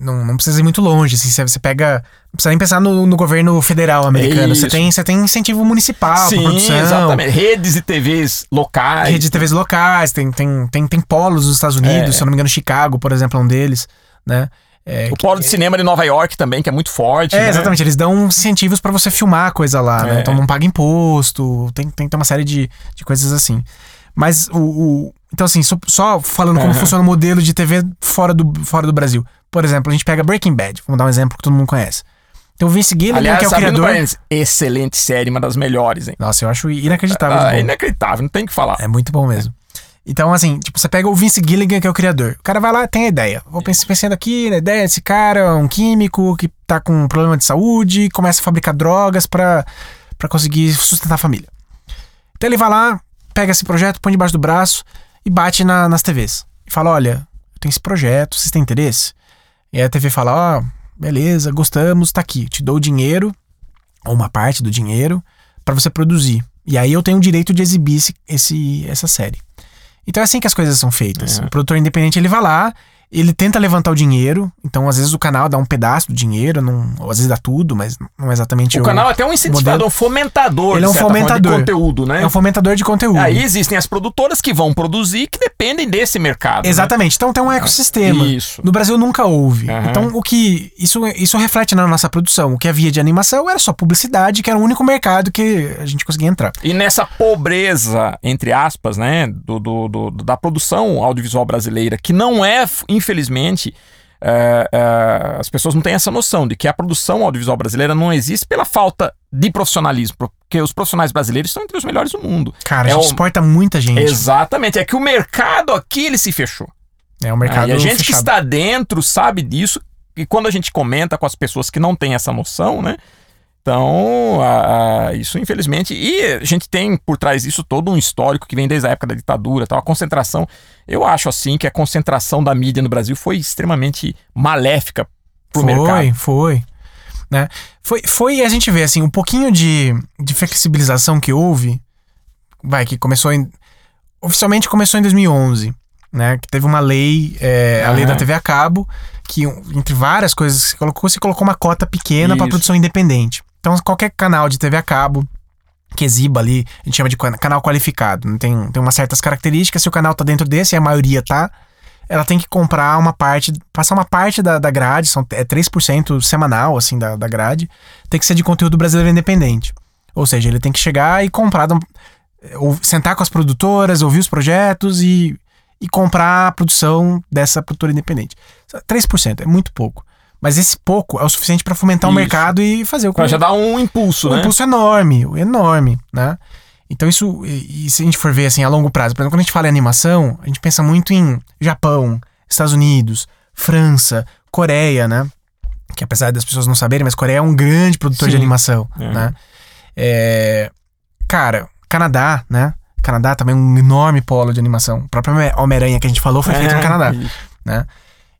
Não, não precisa ir muito longe. Assim, você- pega. Não precisa nem pensar no, no governo federal americano. Você tem, você tem incentivo municipal sim, produção. exatamente. Redes de TVs locais. Rede de TVs locais, tem, tem, tem, tem polos nos Estados Unidos, É. se eu não me engano, Chicago, por exemplo, é um deles, né? É, O polo de cinema de Nova York também, que é muito forte. é, né? exatamente, eles dão incentivos pra você filmar a coisa lá, né? É. Então não paga imposto, tem, tem que ter uma série de, de coisas assim. Mas o. o- então, assim, só, falando como Aham. funciona o modelo de TV fora do, fora do Brasil. Por exemplo, a gente pega Breaking Bad, vamos dar um exemplo que todo mundo conhece. Tem o Vince Gilligan, Aliás, que é o criador. parênteses, excelente série, uma das melhores, hein? Nossa, eu acho inacreditável. Ah, é inacreditável, não tem o que falar. É muito bom mesmo. Então, assim, tipo, você pega o Vince Gilligan, que é o criador. O cara vai lá, tem a ideia. Vou pens- pensando aqui na ideia desse cara, um químico que tá com um problema de saúde, começa a fabricar drogas pra, pra conseguir sustentar a família. Então ele vai lá, pega esse projeto, põe debaixo do braço e bate na- nas TVs. E fala: olha, eu tenho esse projeto, vocês têm interesse? E aí a TV fala: ó, beleza, gostamos, tá aqui, te dou o dinheiro, ou uma parte do dinheiro, pra você produzir. E aí eu tenho o direito de exibir esse, esse- essa série. Então é assim que as coisas são feitas. É. O produtor independente ele vai lá, ele tenta levantar o dinheiro, então às vezes o canal dá um pedaço do dinheiro, não, ou às vezes dá tudo, mas não é exatamente O canal é até um incentivador, modelo- um fomentador, Ele é um fomentador. de conteúdo, né? É um fomentador de conteúdo. Aí existem as produtoras que vão produzir que dependem desse mercado. né? Exatamente. Então tem um ecossistema. Isso. No Brasil nunca houve. Aham. Então o que isso, isso reflete na nossa produção. O que havia de animação era só publicidade, que era o único mercado que a gente conseguia entrar. E nessa pobreza, entre aspas, né, do, do- do- da produção audiovisual brasileira, que não é, infelizmente, é, é, as pessoas não têm essa noção de que a produção audiovisual brasileira não existe pela falta de profissionalismo, porque os profissionais brasileiros estão entre os melhores do mundo. Cara, a É gente o- exporta muita gente. Exatamente, é que o mercado aqui ele se fechou. É um mercado Ah, e a gente que fechado. está dentro sabe disso. E quando a gente comenta com as pessoas que não têm essa noção, né? Então, a- a- isso infelizmente. E a gente tem por trás disso todo um histórico que vem desde a época da ditadura tal. A concentração. Eu acho assim que a concentração da mídia no Brasil foi extremamente maléfica pro foi, mercado. Foi, né? Foi, foi, e a gente vê, assim, um pouquinho de, de flexibilização que houve, vai, que começou em... Oficialmente começou em 2011, né? Que teve uma lei, é, a lei da TV a cabo, que entre várias coisas que se colocou, se colocou uma cota pequena para produção independente. Então, qualquer canal de TV a cabo que exiba ali, a gente chama de canal qualificado. Né? Tem, tem umas certas características, se o canal tá dentro desse, e a maioria tá, ela tem que comprar uma parte, passar uma parte da, da grade, são, é 3% semanal, assim, da, da grade, tem que ser de conteúdo brasileiro independente. Ou seja, ele tem que chegar e comprar, ou sentar com as produtoras, ouvir os projetos e, e comprar a produção dessa produtora independente. 3% é muito pouco. Mas esse pouco é o suficiente para fomentar isso. o mercado e fazer o Pra já dar um impulso, um né? Um impulso enorme, enorme, né? Então isso, e, e se a gente for ver assim a longo prazo, por exemplo, quando a gente fala em animação, a gente pensa muito em Japão, Estados Unidos, França, Coreia, né? Que apesar das pessoas não saberem, mas Coreia é um grande produtor Sim. de animação, é. né? É, cara, Canadá, né? Canadá também é um enorme polo de animação. O próprio Homem-Aranha que a gente falou foi feito no é, Canadá, né?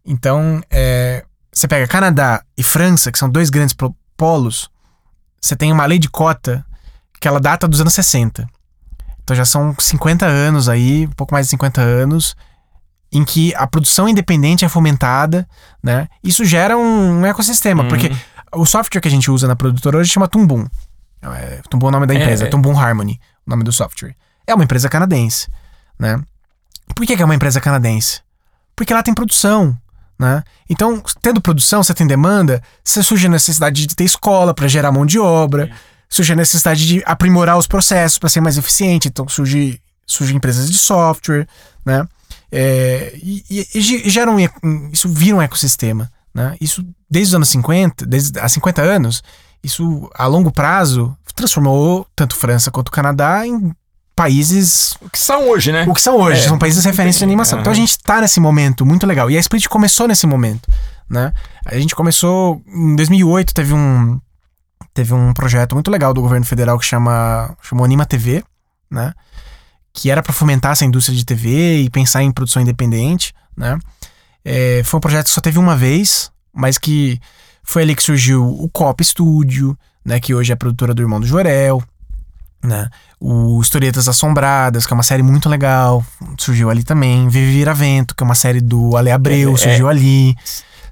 Então, é, você pega Canadá e França, que são dois grandes polos, você tem uma lei de cota que ela data dos anos 60. Então já são 50 anos aí, um pouco mais de 50 anos, em que a produção independente é fomentada, né? Isso gera um, ecossistema, uhum. porque o software que a gente usa na produtora hoje chama Tumbum. É, Tumbum é o nome da é, empresa, é, é. Tumbum Harmony, o nome do software. É uma empresa canadense, né? Por que, que é uma empresa canadense? Porque lá tem produção, né? Então, tendo produção, você tem demanda, você surge a necessidade de ter escola para gerar mão de obra, surge a necessidade de aprimorar os processos para ser mais eficiente. Então, surge, surge empresas de software, né? É, e, e, e gera um, isso vira um ecossistema, né? Isso desde os anos 50, desde há 50 anos, isso a longo prazo transformou tanto França quanto Canadá em países. O que são hoje, né? O que são hoje, é, são países de referência de animação. Então a gente tá nesse momento muito legal. E a Split começou nesse momento, né? A gente começou em 2008, teve um teve um projeto muito legal do governo federal que chama chamou Anima TV, né? Que era para fomentar essa indústria de TV e pensar em produção independente, né? É, foi um projeto que só teve uma vez, mas que foi ali que surgiu o Cop Studio, né? Que hoje é produtora do Irmão do Jorel, né? O Historietas Assombradas, que é uma série muito legal, surgiu ali também. Vive Vira Vento, que é uma série do Ale Abreu, é, surgiu é. ali.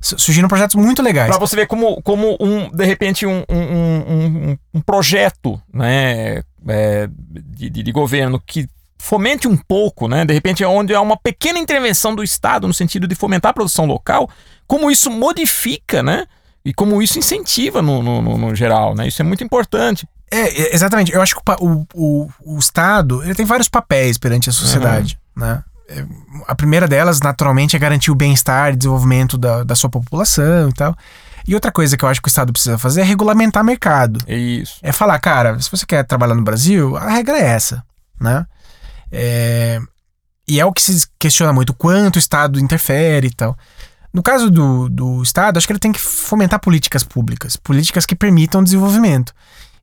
Surgiram projetos muito legais. Pra você ver como, como um, de repente, um, um, um, um projeto né, é, de, de, de governo que fomente um pouco, né? De repente, é onde há uma pequena intervenção do Estado no sentido de fomentar a produção local, como isso modifica, né? E como isso incentiva no, no, no, no geral, né? Isso é muito importante. É, exatamente. Eu acho que o, o, o Estado ele tem vários papéis perante a sociedade, uhum. né? É, a primeira delas, naturalmente, é garantir o bem-estar e desenvolvimento da, da sua população e tal. E outra coisa que eu acho que o Estado precisa fazer é regulamentar o mercado. É isso. É falar, cara, se você quer trabalhar no Brasil, a regra é essa, né? É... E é o que se questiona muito, quanto o Estado interfere e tal. No caso do, do Estado, acho que ele tem que fomentar políticas públicas, políticas que permitam o desenvolvimento.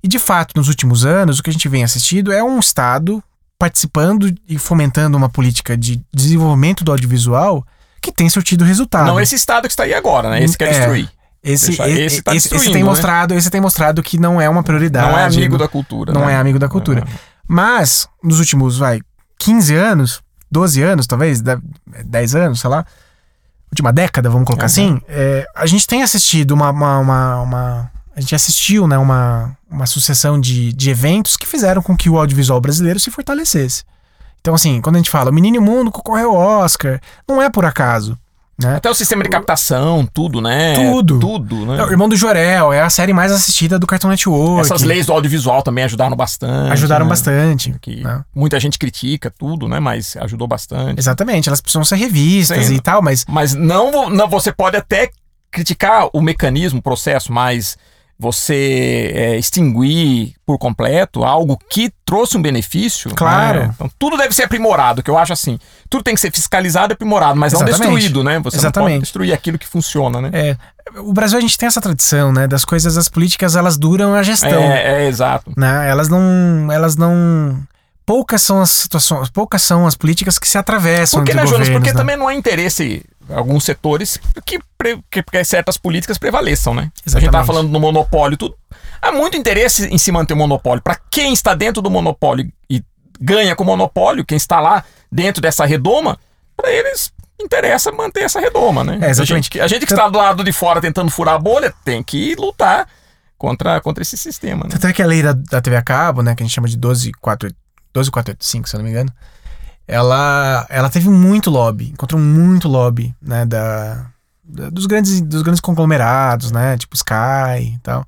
E de fato, nos últimos anos, o que a gente vem assistindo é um Estado participando e fomentando uma política de desenvolvimento do audiovisual que tem surtido resultado. Não esse Estado que está aí agora, né? Esse quer é, destruir. Esse, esse, tá esse, esse, tem né? mostrado, esse tem mostrado que não é uma prioridade. Não é amigo da cultura. Não né? é amigo da cultura. É. Mas, nos últimos, vai, 15 anos, 12 anos, talvez, 10 anos, sei lá, última década, vamos colocar uhum. assim, é, a gente tem assistido uma, uma, uma, uma a gente assistiu né, uma, uma sucessão de, de eventos que fizeram com que o audiovisual brasileiro se fortalecesse. Então, assim, quando a gente fala o Menino Mundo concorreu ao Oscar, não é por acaso. Né? Até o sistema de captação, tudo, né? Tudo. Tudo, né? É, o Irmão do Jorel é a série mais assistida do Cartoon Network. Essas leis do audiovisual também ajudaram bastante. Ajudaram né? bastante. Que né? Muita gente critica tudo, né? Mas ajudou bastante. Exatamente, elas precisam ser revistas Sim. e tal, mas. Mas não, não você pode até criticar o mecanismo, o processo, mas você é, extinguir por completo algo que trouxe um benefício. Né? Claro. Né? Então tudo deve ser aprimorado, que eu acho assim. Tudo tem que ser fiscalizado e aprimorado, mas Exatamente. não destruído, né? Você Exatamente. não pode destruir aquilo que funciona, né? É. O Brasil a gente tem essa tradição, né? Das coisas, as políticas, elas duram a gestão. É, é exato. Né? Elas não. Elas não poucas são as situações, poucas são as políticas que se atravessam Porque, né, Jonas? Porque né? também não há interesse alguns setores que, que, que certas políticas prevaleçam, né? Exatamente. A gente tá falando do monopólio, tudo. Há muito interesse em se manter o monopólio. Para quem está dentro do monopólio e ganha com o monopólio, quem está lá dentro dessa redoma, para eles interessa manter essa redoma, né? É, exatamente. A gente, a gente que está do lado de fora tentando furar a bolha tem que lutar contra, contra esse sistema. Né? Tanto é que a lei da, da TV a cabo, né, que a gente chama de 12485, se eu não me engano, ela, ela teve muito lobby, encontrou muito lobby, né, da, da dos, grandes, dos grandes conglomerados, né, tipo Sky e tal.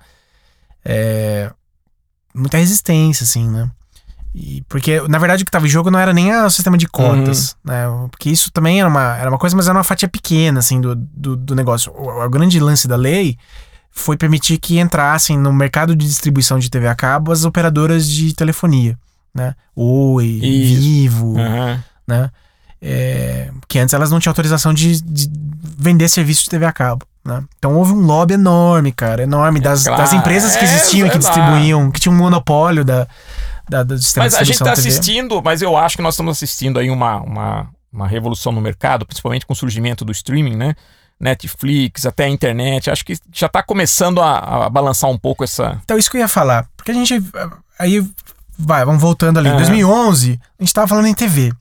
É, muita resistência, assim, né. E porque, na verdade, o que estava em jogo não era nem o sistema de cotas, uhum. né? Porque isso também era uma, era uma coisa, mas era uma fatia pequena, assim, do, do, do negócio. O, o, grande lance da lei foi permitir que entrassem no mercado de distribuição de TV a cabo as operadoras de telefonia, né? Oi, isso. Vivo, uhum. né? É, que antes elas não tinham autorização de, de vender serviço de TV a cabo. Né? Então houve um lobby enorme, cara, enorme das, é claro, das empresas que existiam, é, que distribuíam, que tinham um monopólio da, da, do sistema Mas a gente está assistindo, mas eu acho que nós estamos assistindo aí uma, uma, uma revolução no mercado, principalmente com o surgimento do streaming, né? Netflix, até a internet. Acho que já está começando a, a, balançar um pouco essa. Então, isso que eu ia falar. Porque a gente. Aí, vai, vamos voltando ali. Em 2011, a gente estava falando em TV.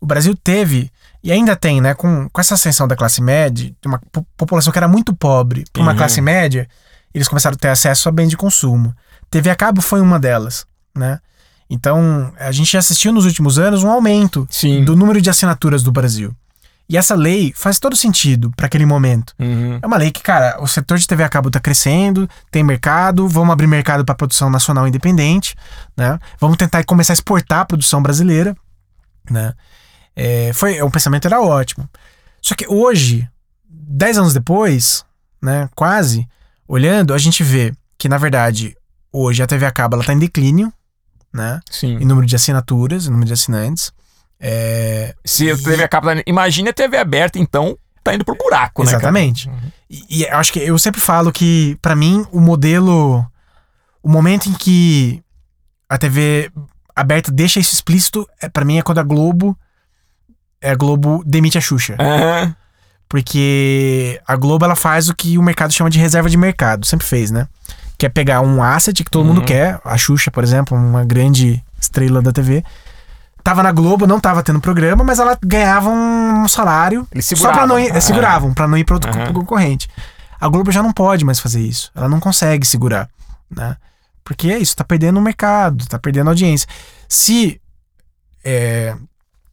O Brasil teve, e ainda tem, né? Com, com essa ascensão da classe média, de uma população que era muito pobre, para uma uhum. classe média, eles começaram a ter acesso a bens de consumo. TV a cabo foi uma delas, né? Então, a gente assistiu nos últimos anos um aumento Sim. do número de assinaturas do Brasil. E essa lei faz todo sentido para aquele momento. Uhum. É uma lei que, cara, o setor de TV a cabo está crescendo, tem mercado, vamos abrir mercado para produção nacional independente, né? Vamos tentar começar a exportar a produção brasileira, né? É, foi, o pensamento era ótimo. Só que hoje, dez anos depois, né, quase, olhando, a gente vê que, na verdade, hoje a TV a cabo ela tá em declínio, né? Sim. Em número de assinaturas, em número de assinantes. É... Se a TV acaba. Imagina a TV aberta, então, tá indo pro buraco, Exatamente. né? Exatamente. Uhum. E, e acho que eu sempre falo que, para mim, o modelo. O momento em que a TV aberta deixa isso explícito, é, para mim, é quando a Globo. É a Globo demite a Xuxa. Uhum. Porque a Globo ela faz o que o mercado chama de reserva de mercado, sempre fez, né? quer pegar um asset que todo uhum. mundo quer, a Xuxa, por exemplo, uma grande estrela da TV, tava na Globo, não tava tendo programa, mas ela ganhava um salário só para não ir, uhum. seguravam para não ir para outro uhum. concorrente. A Globo já não pode mais fazer isso. Ela não consegue segurar, né? Porque é isso, tá perdendo o mercado, tá perdendo a audiência. Se é,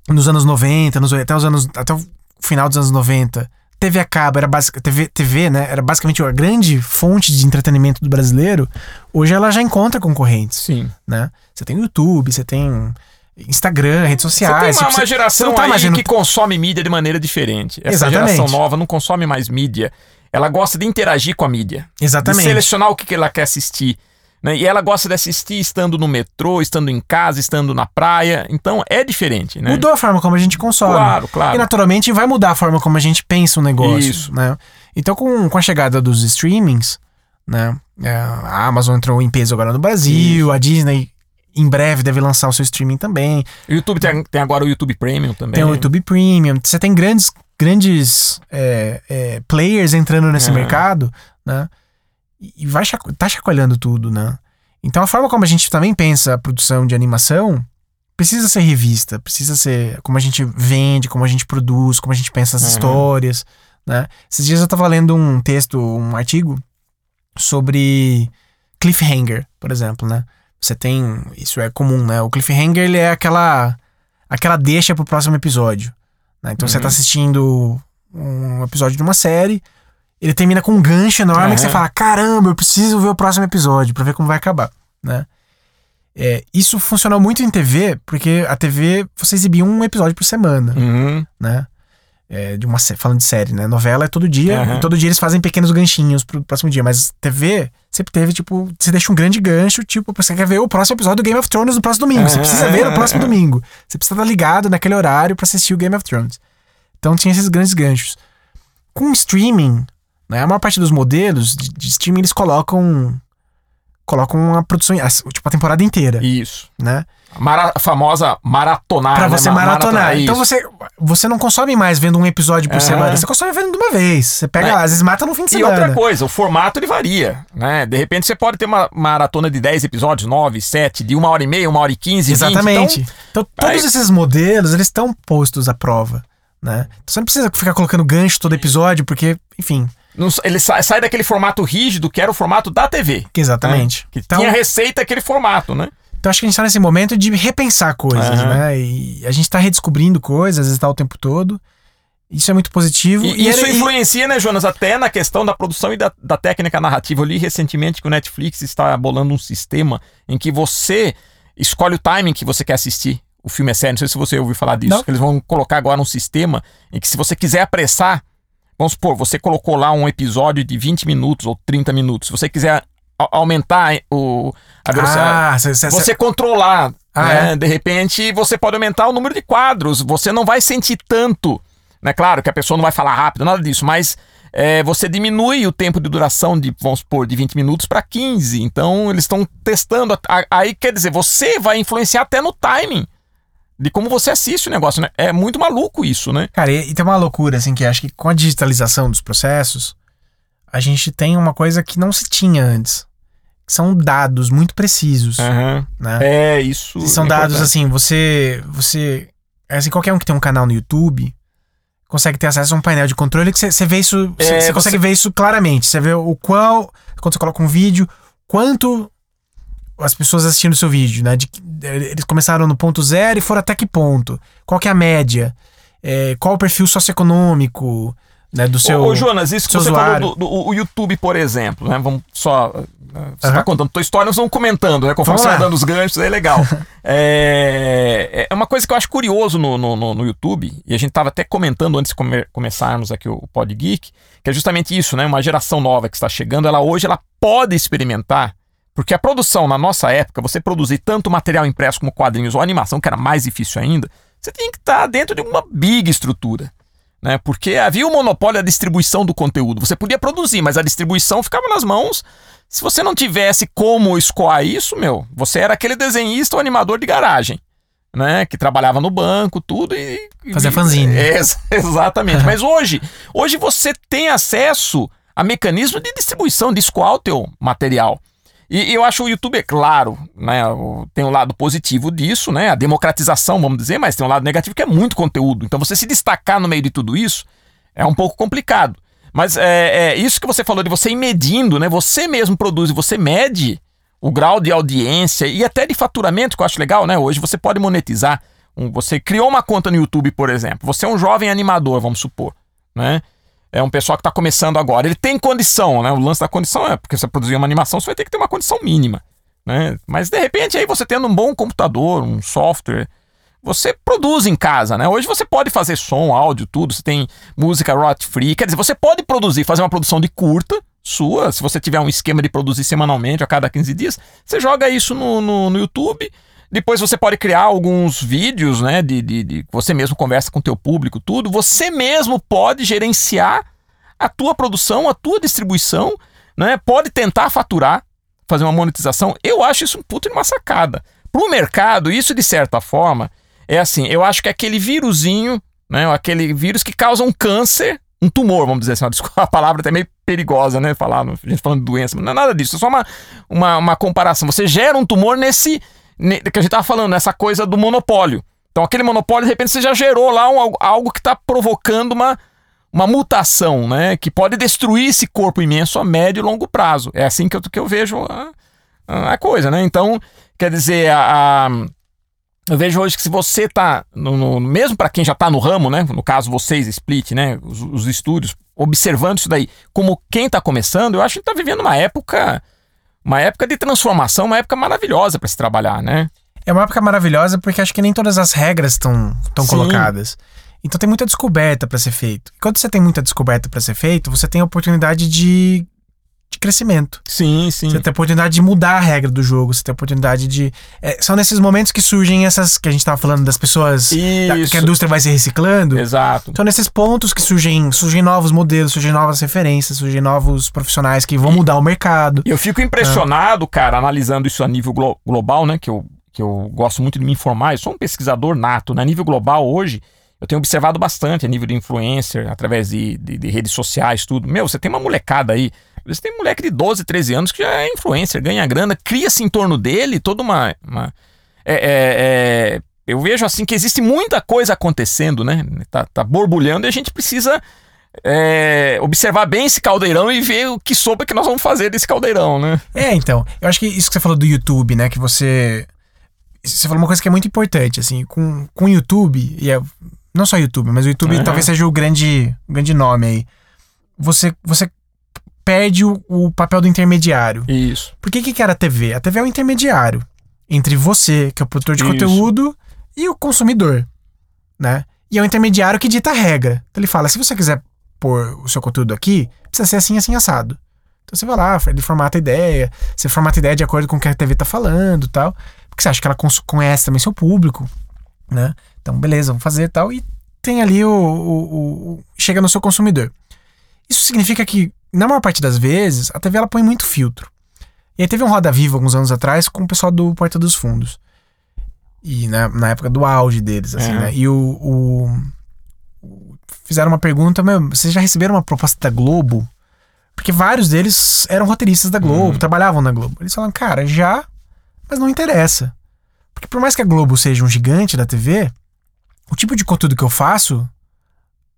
nos anos 90, nos, até os anos até o final dos anos 90, TV a cabo era basic, TV, TV, né, era basicamente a grande fonte de entretenimento do brasileiro, hoje ela já encontra concorrentes. Sim. Né? Você tem YouTube, você tem Instagram, redes sociais. Você tem uma, uma geração tá aí que consome mídia de maneira diferente. Essa Exatamente. geração nova não consome mais mídia. Ela gosta de interagir com a mídia. Exatamente. De selecionar o que ela quer assistir. Né? E ela gosta de assistir estando no metrô, estando em casa, estando na praia. Então é diferente, né? Mudou a forma como a gente consome. Claro, claro. E naturalmente vai mudar a forma como a gente pensa o um negócio. Isso. Né? Então, com, com a chegada dos streamings, né? É, a Amazon entrou em peso agora no Brasil, Isso. a Disney em breve deve lançar o seu streaming também. O YouTube tem, tem, agora o YouTube Premium também. Tem o YouTube Premium. Você tem grandes, grandes é, é, players entrando nesse mercado, né? e vai tá chacoalhando tudo, né? Então a forma como a gente também pensa a produção de animação precisa ser revista, precisa ser como a gente vende, como a gente produz, como a gente pensa as uhum. histórias, né? Esses dias eu tava lendo um texto, um artigo sobre cliffhanger, por exemplo, né? Você tem, isso é comum, né? O cliffhanger ele é aquela aquela deixa pro próximo episódio, né? Então uhum. você tá uhum. assistindo um episódio de uma série, ele termina com um gancho enorme uhum. que você fala: caramba, eu preciso ver o próximo episódio para ver como vai acabar, né? É, isso funcionou muito em TV, porque a TV você exibia um episódio por semana, uhum. né? É, de uma falando de série, né? Novela é todo dia, uhum. todo dia eles fazem pequenos ganchinhos pro próximo dia, mas TV sempre teve, tipo, você deixa um grande gancho, tipo, você quer ver o próximo episódio do Game of Thrones no próximo domingo, você precisa ver no próximo domingo, você precisa estar ligado naquele horário para assistir o Game of Thrones. Então tinha esses grandes ganchos. Com streaming, né? A maior parte dos modelos de, de streaming eles colocam colocam a produção, tipo a temporada inteira. Isso. Né? Mara, a famosa maratonar. Pra você né? maratonar. maratonar então você, você não consome mais vendo um episódio por semana, você consome vendo de uma vez. Você pega, é. às vezes mata no fim de semana. E outra coisa, o formato ele varia, né? De repente você pode ter uma maratona de 10 episódios, 9, 7, de uma hora e meia, uma hora e 15, Exatamente. 20, então, então todos aí... esses modelos, eles estão postos à prova, né? Então, você não precisa ficar colocando gancho todo episódio, porque, enfim, Não- ele sai, sai daquele formato rígido que era o formato da TV. Exatamente. né? Que Então, tinha receita aquele formato, né? então acho que a gente tá nesse momento de repensar coisas, Aham. né? E a gente tá redescobrindo coisas, às vezes tá o tempo todo. Isso é muito positivo. E, isso era- influencia, né, Jonas, até na questão da produção e da, da técnica narrativa. Eu li recentemente que o Netflix está bolando um sistema em que você escolhe o timing que você quer assistir. O filme é sério, não sei se você ouviu falar disso. Não. que Eles vão colocar agora um sistema em que se você quiser apressar, vamos supor, você colocou lá um episódio de 20 minutos ou 30 minutos. Se você quiser aumentar o, a velocidade, Ah, cê, cê, você controlar, Ah, né? De repente, você pode aumentar o número de quadros. Você não vai sentir tanto, né? Claro que a pessoa não vai falar rápido, nada disso, mas é, você diminui o tempo de duração de, vamos supor, de 20 minutos para 15. Então, eles estão testando. Aí, quer dizer, você vai influenciar até no timing de como você assiste o negócio, né? É muito maluco isso, né? Cara, e, e tem uma loucura, assim, que acho que com a digitalização dos processos, a gente tem uma coisa que não se tinha antes. Que são dados muito precisos, Aham. né? É, isso. E são é dados importante. assim, você. Você. Assim, qualquer um que tem um canal no YouTube consegue ter acesso a um painel de controle que você, vê isso. É, você consegue ver isso claramente. Você vê o qual. Quando você coloca um vídeo, quanto as pessoas assistindo o seu vídeo, né? De, eles começaram no ponto zero e foram até que ponto? Qual que é a média? É, qual o perfil socioeconômico né, do seu. Ô, ô, Jonas, isso que você usuário. falou do, do- o YouTube, por exemplo, né? Vamos só. uh, Você Aham. tá contando tua história, nós vamos comentando, né? Conforme Vamos você vai dando os ganchos, é legal. é, é uma coisa que eu acho curioso no, no, no- no YouTube, e a gente tava até comentando antes de come- começarmos aqui o Pod Geek, que é justamente isso, né? Uma geração nova que está chegando, ela hoje ela pode experimentar. Porque a produção, na nossa época, você produzir tanto material impresso como quadrinhos ou animação, que era mais difícil ainda, você tinha que estar dentro de uma big estrutura né? Porque havia o monopólio da distribuição do conteúdo. Você podia produzir, mas a distribuição ficava nas mãos. Se você não tivesse como escoar isso, meu, você era aquele desenhista ou animador de garagem, né? Que trabalhava no banco, tudo e. e- Fazia fanzine. É, exatamente. mas hoje, hoje você tem acesso a mecanismos de distribuição, de escoar o teu material. E, eu acho o YouTube, é claro, né, tem um lado positivo disso, né, a democratização, vamos dizer, mas tem um lado negativo que é muito conteúdo. Então você se destacar no meio de tudo isso é um pouco complicado. Mas é, é isso que você falou de você ir medindo, né, você mesmo produz e você mede o grau de audiência e até de faturamento, que eu acho legal, né? Hoje você pode monetizar. Um- você criou uma conta no YouTube, por exemplo. Você é um jovem animador, vamos supor, né? É um pessoal que está começando agora. Ele tem condição, né? O lance da condição é porque você produzir uma animação, você vai ter que ter uma condição mínima, né? Mas de repente aí você tendo um bom computador, um software, você produz em casa, né? Hoje você pode fazer som, áudio, tudo. Você tem música royalty free. Quer dizer, você pode produzir, fazer uma produção de curta sua. Se você tiver um esquema de produzir semanalmente, a cada 15 dias, você joga isso no, no, no YouTube. Depois você pode criar alguns vídeos, né? De, de, de- você mesmo conversa com o teu público, tudo. Você mesmo pode gerenciar a tua produção, a tua distribuição, né? Pode tentar faturar, fazer uma monetização. Eu acho isso um puto de uma sacada. Pro mercado, isso de certa forma é assim, eu acho que é aquele vírusinho, né? Aquele vírus que causa um câncer, um tumor, vamos dizer assim. a palavra até meio perigosa, né? Falar, a gente falando de doença, mas não é nada disso, é só uma, uma, uma comparação. Você gera um tumor nesse, ne- que a gente tava falando, nessa coisa do monopólio. Então, aquele monopólio, de repente, você já gerou lá um- algo- que está provocando uma, uma mutação, né? Que pode destruir esse corpo imenso a médio e longo prazo. É assim que eu, que eu vejo a, a coisa, né? Então, quer dizer, a, a- eu vejo hoje que se você tá, no- mesmo para quem já tá no ramo, né? No caso vocês, Split, né? Os, os estúdios, observando isso daí, como quem tá começando, eu acho que tá vivendo uma época, uma época de transformação, uma época maravilhosa para se trabalhar, né? É uma época maravilhosa porque acho que nem todas as regras estão colocadas. Então tem muita descoberta para ser feito. E quando você tem muita descoberta para ser feito, você tem a oportunidade de, de crescimento. Sim, sim. Você tem a oportunidade de mudar a regra do jogo. Você tem a oportunidade de. é, são nesses momentos que surgem essas que a gente tava falando das pessoas. da- que a indústria vai se reciclando. Exato. São nesses pontos que surgem, surgem novos modelos, surgem novas referências, surgem novos profissionais que vão mudar o mercado. E eu fico impressionado, cara, analisando isso a nível glo- global, né? Que eu, que eu gosto muito de me informar. Eu sou um pesquisador nato. né? A nível global, hoje, eu tenho observado bastante a nível de influencer, através de, de, de redes sociais, tudo. Meu, você tem uma molecada aí. Você tem um moleque de 12, 13 anos que já é influencer, ganha grana, cria-se em torno dele toda uma. uma- é- é- é- eu vejo assim que existe muita coisa acontecendo, né? Tá, tá borbulhando e a gente precisa é, observar bem esse caldeirão e ver o que sopa que nós vamos fazer desse caldeirão, né? É, então. Eu acho que isso que você falou do YouTube, né? Que você. Você falou uma coisa que é muito importante, assim, com, com o YouTube, e é, não só YouTube, mas o YouTube Uhum. talvez seja o grande, o grande nome aí. Você, você perde o, o papel do intermediário. Isso. Por que, que era a TV? A TV é o intermediário entre você, que é o produtor de Isso. conteúdo, e o consumidor, né? E é o intermediário que dita a regra. Então ele fala, se você quiser pôr o seu conteúdo aqui, precisa ser assim, assim, assado. Então você vai lá, ele formata a ideia, você formata a ideia de acordo com o que a TV tá falando e tal. Porque você acha que ela conhece também seu público, né? Então, beleza, vamos fazer e tal. E tem ali o, o- o- Chega no seu consumidor. Isso significa que, na maior parte das vezes, a TV ela põe muito filtro. E aí teve um Roda Viva alguns anos atrás com o pessoal do Porta dos Fundos. E na, na época do auge deles, assim, É. né? E o, o- o- Fizeram uma pergunta, meu, vocês já receberam uma proposta da Globo? Porque vários deles eram roteiristas da Globo, Uhum. trabalhavam na Globo. Eles falaram, cara, já, mas não interessa. Porque por mais que a Globo seja um gigante da TV, o tipo de conteúdo que eu faço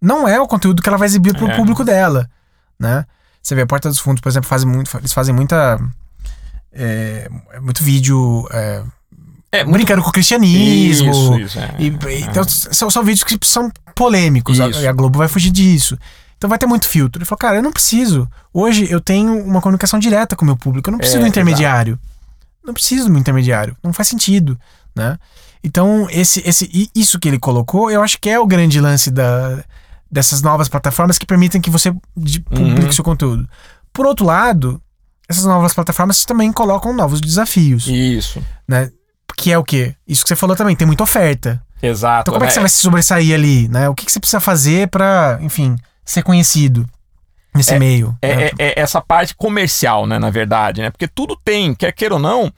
não é o conteúdo que ela vai exibir pro É. público dela, né? Você vê a Porta dos Fundos, por exemplo, fazem muito, eles fazem muita é, muito vídeo é, É, brincando com o cristianismo. Isso, isso. É, E- é. Então, são, são vídeos que são polêmicos. A, e a Globo vai fugir disso. Então vai ter muito filtro. Ele falou, cara, eu não preciso. Hoje eu tenho uma comunicação direta com o meu público. Eu não preciso É, do intermediário. Não preciso do intermediário. Não faz sentido, né? Então, esse, esse, isso que ele colocou, eu acho que é o grande lance da, dessas novas plataformas que permitem que você de- publique Uhum. seu conteúdo. Por outro lado, essas novas plataformas também colocam novos desafios, Isso. né? Que é o quê? Isso que você falou também, tem muita oferta. Exato. Então como é que né? você vai se sobressair ali, né? O que, que você precisa fazer pra, enfim, ser conhecido nesse É- meio? É, né? é- é essa parte comercial, né, na verdade, né? Porque tudo tem, quer queira ou não,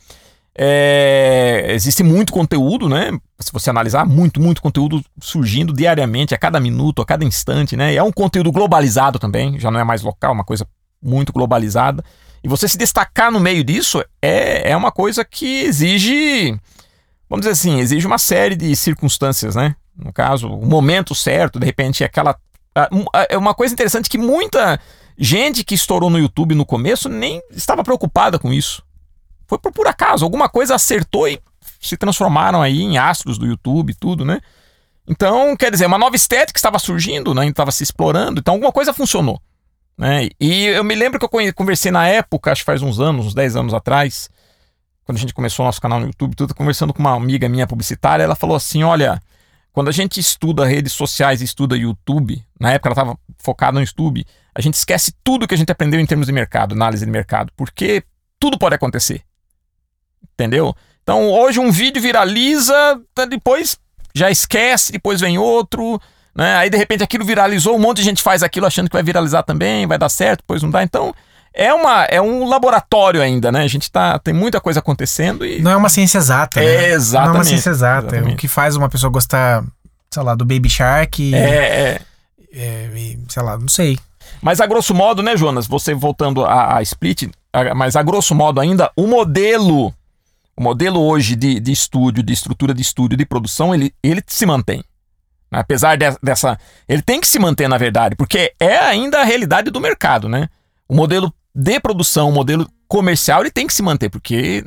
é, existe muito conteúdo, né? Se você analisar, muito, muito conteúdo surgindo diariamente, a cada minuto, a cada instante, né? E é um conteúdo globalizado também, já não é mais local, uma coisa muito globalizada. E você se destacar no meio disso é, é uma coisa que exige, vamos dizer assim, exige uma série de circunstâncias, né? No caso, o momento certo, de repente, aquela. Ah, ah, É uma coisa interessante que muita gente que estourou no YouTube no começo nem estava preocupada com isso. Foi por, por acaso, alguma coisa acertou e se transformaram aí em astros do YouTube e tudo, né? Então, quer dizer, uma nova estética estava surgindo, né? Estava se explorando, então alguma coisa funcionou. Né? E eu me lembro que eu conversei na época, acho que faz uns anos, uns 10 anos atrás, quando a gente começou o nosso canal no YouTube, tudo conversando com uma amiga minha publicitária, ela falou assim: olha, quando a gente estuda redes sociais estuda YouTube, na época ela estava focada no YouTube, a gente esquece tudo que a gente aprendeu em termos de mercado, análise de mercado, porque tudo pode acontecer. Entendeu? Então hoje um vídeo viraliza, tá, depois já esquece, depois vem outro, né? Aí de repente aquilo viralizou, um monte de gente faz aquilo achando que vai viralizar também, vai dar certo, depois não dá. Então é uma é um laboratório ainda, né? A gente tá tem muita coisa acontecendo e Não é uma ciência exata, né? É, Não é uma exatamente, ciência exata. exatamente. O que faz uma pessoa gostar, sei lá, do Baby Shark e, é, é. é, e, sei lá, não sei. Mas a grosso modo, né, Jonas? Você voltando a, a Split, a- mas a grosso modo ainda, o modelo, o modelo hoje de, de estúdio, de estrutura de estúdio, de produção, ele, ele se mantém. Apesar de- dessa. Ele tem que se manter, na verdade, porque é ainda a realidade do mercado, né? O modelo de produção, o modelo comercial, ele tem que se manter, porque,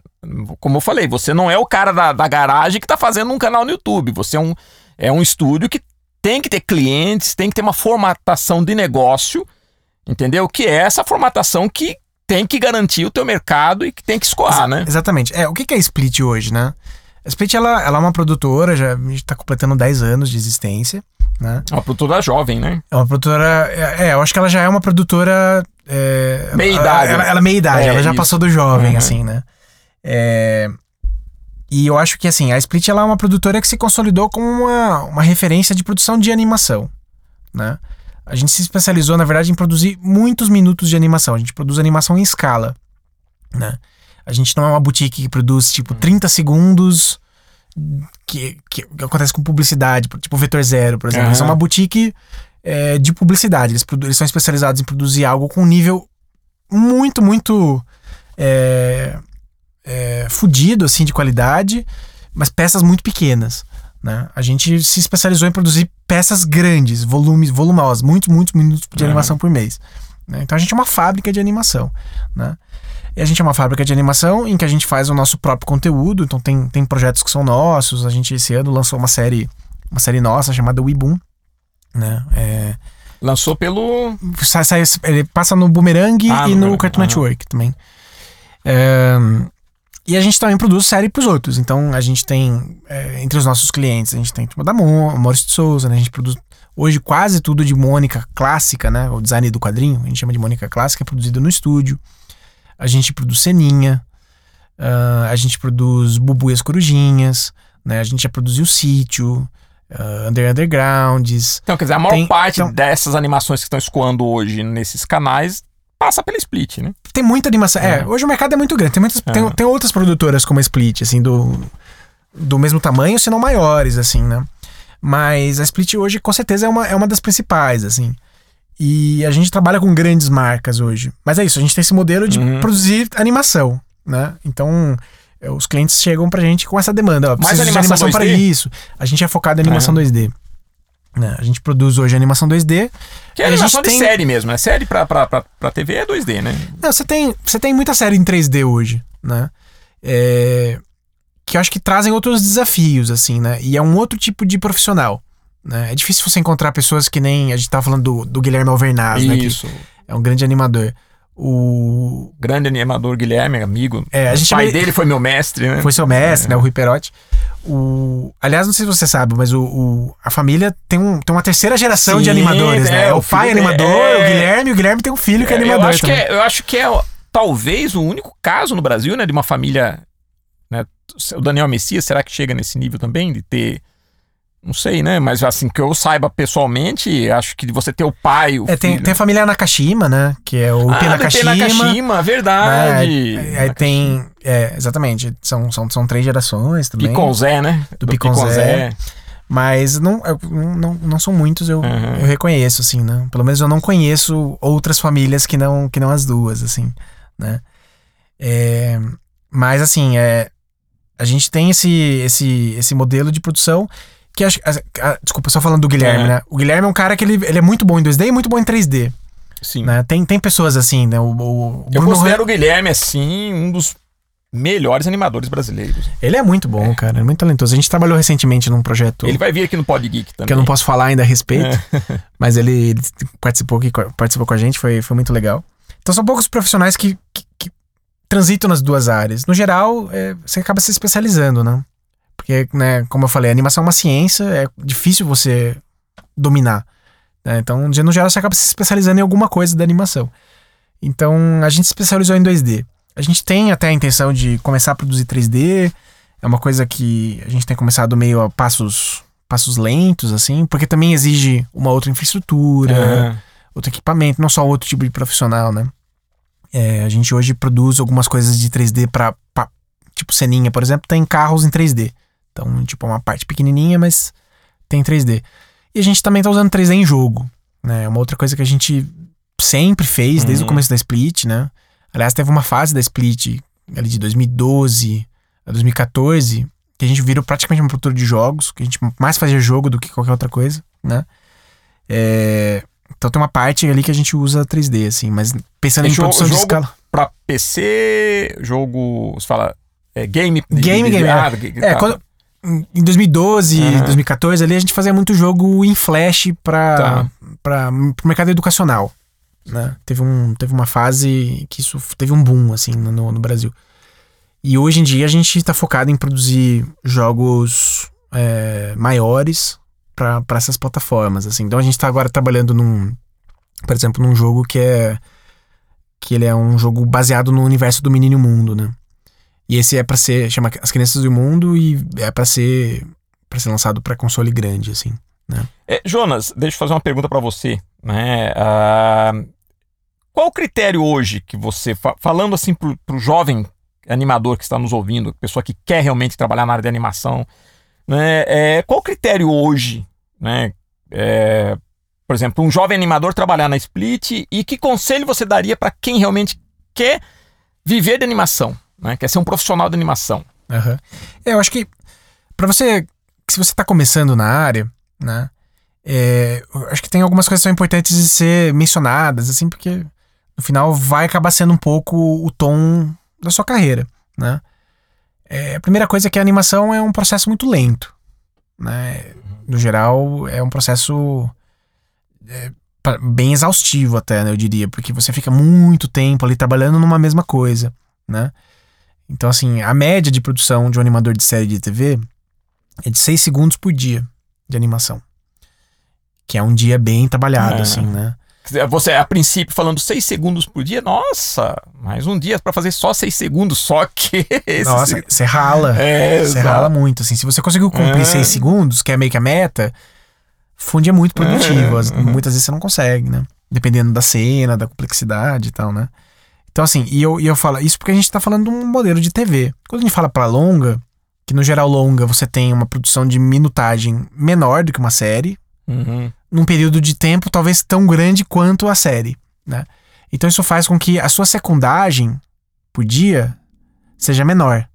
como eu falei, você não é o cara da, da garagem que está fazendo um canal no YouTube. Você é um, é um estúdio que tem que ter clientes, tem que ter uma formatação de negócio, entendeu? Que é essa formatação que tem que garantir o teu mercado e que tem que escoar, né? Exatamente. É, o que é a Split hoje, né? A Split, ela, ela é uma produtora, já, a gente tá completando 10 anos de existência, né? É uma produtora jovem, né? É uma produtora. É, é, eu acho que ela já é uma produtora. É, ela- Meia-idade. Ela, ela é meia idade, É, ela já isso. passou do jovem, Uhum. assim, né? É, e eu acho que, assim, a Split ela é uma produtora que se consolidou como uma, uma referência de produção de animação, né? A gente se especializou, na verdade, em produzir muitos minutos de animação. A gente produz animação em escala, né? A gente não é uma boutique que produz, tipo, 30 segundos que, que, que acontece com publicidade, tipo Vetor Zero, por exemplo. Aham. Eles são uma boutique é, de publicidade. Eles, eles são especializados em produzir algo com um nível muito, muito é, é, fudido, assim, de qualidade, mas peças muito pequenas, Né? A gente se especializou em produzir peças grandes, volumes, volumosas, muitos, muitos minutos de animação por mês. né? Então a gente é uma fábrica de animação. Né? E a gente é uma fábrica de animação em que a gente faz o nosso próprio conteúdo. Então tem, tem projetos que são nossos. A gente esse ano lançou uma série, uma série nossa chamada Weeboom. Né? É, Lançou pelo. sai, sai- ele passa no Boomerang Ah, e no no Cartoon. Network também. É, e a gente também produz série pros outros. Então a gente tem, é, entre os nossos clientes, a gente tem tipo, da Mo, Maurício de Souza, né? A gente produz hoje quase tudo de Mônica clássica, né? O design do quadrinho, a gente chama de Mônica clássica, é produzido no estúdio. A gente produz Ceninha, ah, a gente produz Bubu e as Corujinhas, né? A gente já produziu Sítio, ah, Under Undergrounds, Então, quer dizer, a maior Tem- parte então- dessas animações que estão escoando hoje nesses canais passa pela Split, né? Tem muita animação. É, É. hoje o mercado é muito grande. Tem, muitas, tem, É. tem outras produtoras como a Split, assim, do, do mesmo tamanho, se não maiores, assim, né? Mas a Split hoje, com certeza, é uma, é uma das principais, assim. E a gente trabalha com grandes marcas hoje. Mas é isso, a gente tem esse modelo de Uhum. produzir animação, né? Então, os clientes chegam pra gente com essa demanda. Ó, Mais preciso de animação animação para 2D? isso. A gente é focado em animação. 2D. né? A gente produz hoje animação 2D. Que é a animação de tem- série mesmo, né? Série pra, pra, pra, pra TV é 2D, né? Não, você tem, você tem muita série em 3D hoje, né? É, que eu acho que trazem outros desafios, assim, né? E é um outro tipo de profissional. Né? É difícil você encontrar pessoas que nem. A gente tava falando do, do Guilherme Alvernaz, né? Que Isso. é um grande animador. O. Grande animador Guilherme, amigo. É, a o gente pai chama- dele foi meu mestre, né? Foi seu mestre, É. né? O Rui Perotti. O... Aliás, não sei se você sabe, mas o, o- a família tem, um, tem uma terceira geração de Sim, animadores, né? é, o, o pai filho animador, dele- o é. Guilherme, e o Guilherme tem um filho que é, É, animador eu acho que também. é, eu acho que é talvez o único caso no Brasil, né, de uma família, né, o Daniel Messias, será que chega nesse nível também de ter não sei, né, mas assim que eu saiba pessoalmente, acho que você ter o pai, o É, tem, filho. tem a família Nakashima, né? Que é o ah, IP do Nakashima. Nakashima, verdade. É, aí tem. É, exatamente. São, são, são três gerações também. Piconzé, né? Do Piconzé. Mas não, não, não são muitos, eu, Uhum. eu reconheço, assim, né? Pelo menos eu não conheço outras famílias que não, que não as duas, assim, né? É, mas, assim, é, a gente tem esse, esse, esse modelo de produção que acho. a- a- desculpa, só falando do Guilherme, É. né? O Guilherme é um cara que ele, ele é muito bom em 2D e muito bom em 3D, Sim. né? Tem, tem pessoas assim, né? O, o Eu considero o Guilherme assim um dos melhores animadores brasileiros. Ele é muito bom, cara, é muito talentoso. A gente trabalhou recentemente num projeto Ele vai vir aqui no Pod Geek também. que eu não posso falar ainda a respeito, É. mas ele, ele participou, aqui, participou com a gente, foi, foi muito legal. Então são poucos profissionais que, que, que transitam nas duas áreas. No geral, é, você acaba se especializando, né? Porque, né, como eu falei, a animação é uma ciência, é difícil você dominar. né? Então, de- no geral, você acaba se especializando em alguma coisa da animação. Então, a gente se especializou em 2D. A gente tem até a intenção de começar a produzir 3D. É uma coisa que a gente tem começado meio a passos, passos lentos, assim, porque também exige uma outra infraestrutura, É. outro equipamento, não só outro tipo de profissional, né? É, a gente hoje produz algumas coisas de 3D pra, pra- tipo ceninha, por exemplo, tem carros em 3D. Então, tipo, é uma parte pequenininha, mas tem 3D. E a gente também tá usando 3D em jogo, né? É uma outra coisa que a gente sempre fez desde Uhum. o começo da Split, né? Aliás, teve uma fase da Split ali de 2012 a 2014 que a gente virou praticamente uma produtora de jogos, que a gente mais fazia jogo do que qualquer outra coisa, né? É, Então tem uma parte ali que a gente usa 3D, assim, mas pensando É em jogo- produção de jogo- escala. Pra PC, jogo. Você fala. É, game. de- Game, de- game, ah, é. que- É, tá. quando, em 2012, Aham. 2014 ali, a gente fazia muito jogo em flash pra, Tá. pra, pro mercado educacional. Né? Teve, um, teve uma fase que isso teve um boom, assim, no, no Brasil. E hoje em dia a gente tá focado em produzir jogos é, maiores pra essas plataformas, assim. Então a gente tá agora trabalhando num, por exemplo, num jogo que é que ele é um jogo baseado no universo do Menino Mundo, né? E esse é pra ser chama As Crianças do Mundo e é pra ser para ser lançado pra console grande, assim. É, Jonas, deixa eu fazer uma pergunta pra você. Né? Ah, qual o critério hoje que você, fa- falando assim pro, pro jovem animador que está nos ouvindo, pessoa que quer realmente trabalhar na área de animação, né? É, qual o critério hoje, né? É, por exemplo, um jovem animador trabalhar na Split e que conselho você daria para quem realmente quer viver de animação, né? Quer ser um profissional de animação? Aham. É, eu acho que pra você se você tá começando na área, né? É, acho que tem algumas coisas que são importantes de ser mencionadas, assim, porque no final vai acabar sendo um pouco o tom da sua carreira, né? É, a primeira coisa é que a animação é um processo muito lento, né? No geral, é um processo é, bem exaustivo até, né, eu diria, porque você fica muito tempo ali trabalhando numa mesma coisa, né? Então, assim, a média de produção de um animador de série de TV é de 6 segundos por dia de animação. Que é um dia bem trabalhado, É. assim, né? Você, a princípio, falando 6 segundos por dia, nossa, mais um dia pra fazer só 6 segundos, só que. Nossa, você rala. É, Você exato. rala muito, assim. Se você conseguiu cumprir É. 6 segundos, que é meio que a meta, um dia muito produtivo. Uhum. Muitas vezes você não consegue, né? Dependendo da cena, da complexidade e tal, né? Então, assim, e eu, e eu falo isso porque a gente tá falando de um modelo de TV. Quando a gente fala pra longa, que no geral longa você tem uma produção de minutagem menor do que uma série, Uhum. num período de tempo talvez tão grande quanto a série, né? Então isso faz com que a sua secundagem por dia seja menor.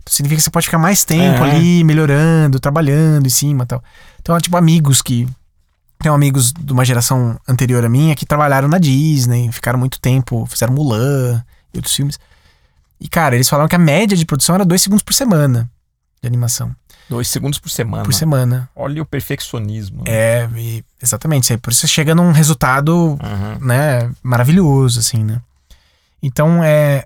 Então significa que você pode ficar mais tempo É. ali melhorando, trabalhando em cima, e tal. Então, tipo amigos que tem amigos de uma geração anterior à minha que trabalharam na Disney, ficaram muito tempo, fizeram Mulan e outros filmes. E cara, eles falaram que a média de produção era dois segundos por semana de animação, Dois segundos por semana. por semana. Olha o perfeccionismo. É, e- exatamente. Por isso você chega num resultado, Uhum. né, maravilhoso, assim, né? Então, é...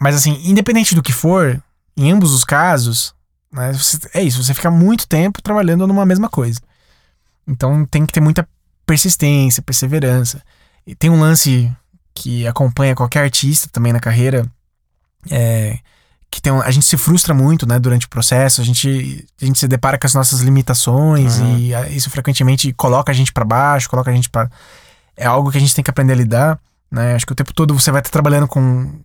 Mas, assim, independente do que for, em ambos os casos, né, você- é isso, você fica muito tempo trabalhando numa mesma coisa. Então, tem que ter muita persistência, perseverança. E tem um lance que acompanha qualquer artista também na carreira, é, que tem um- a gente se frustra muito, né, durante o processo, a gente, a gente se depara com as nossas limitações Uhum. e a- isso frequentemente coloca a gente pra baixo, coloca a gente para é algo que a gente tem que aprender a lidar, né? Acho que o tempo todo você vai estar trabalhando com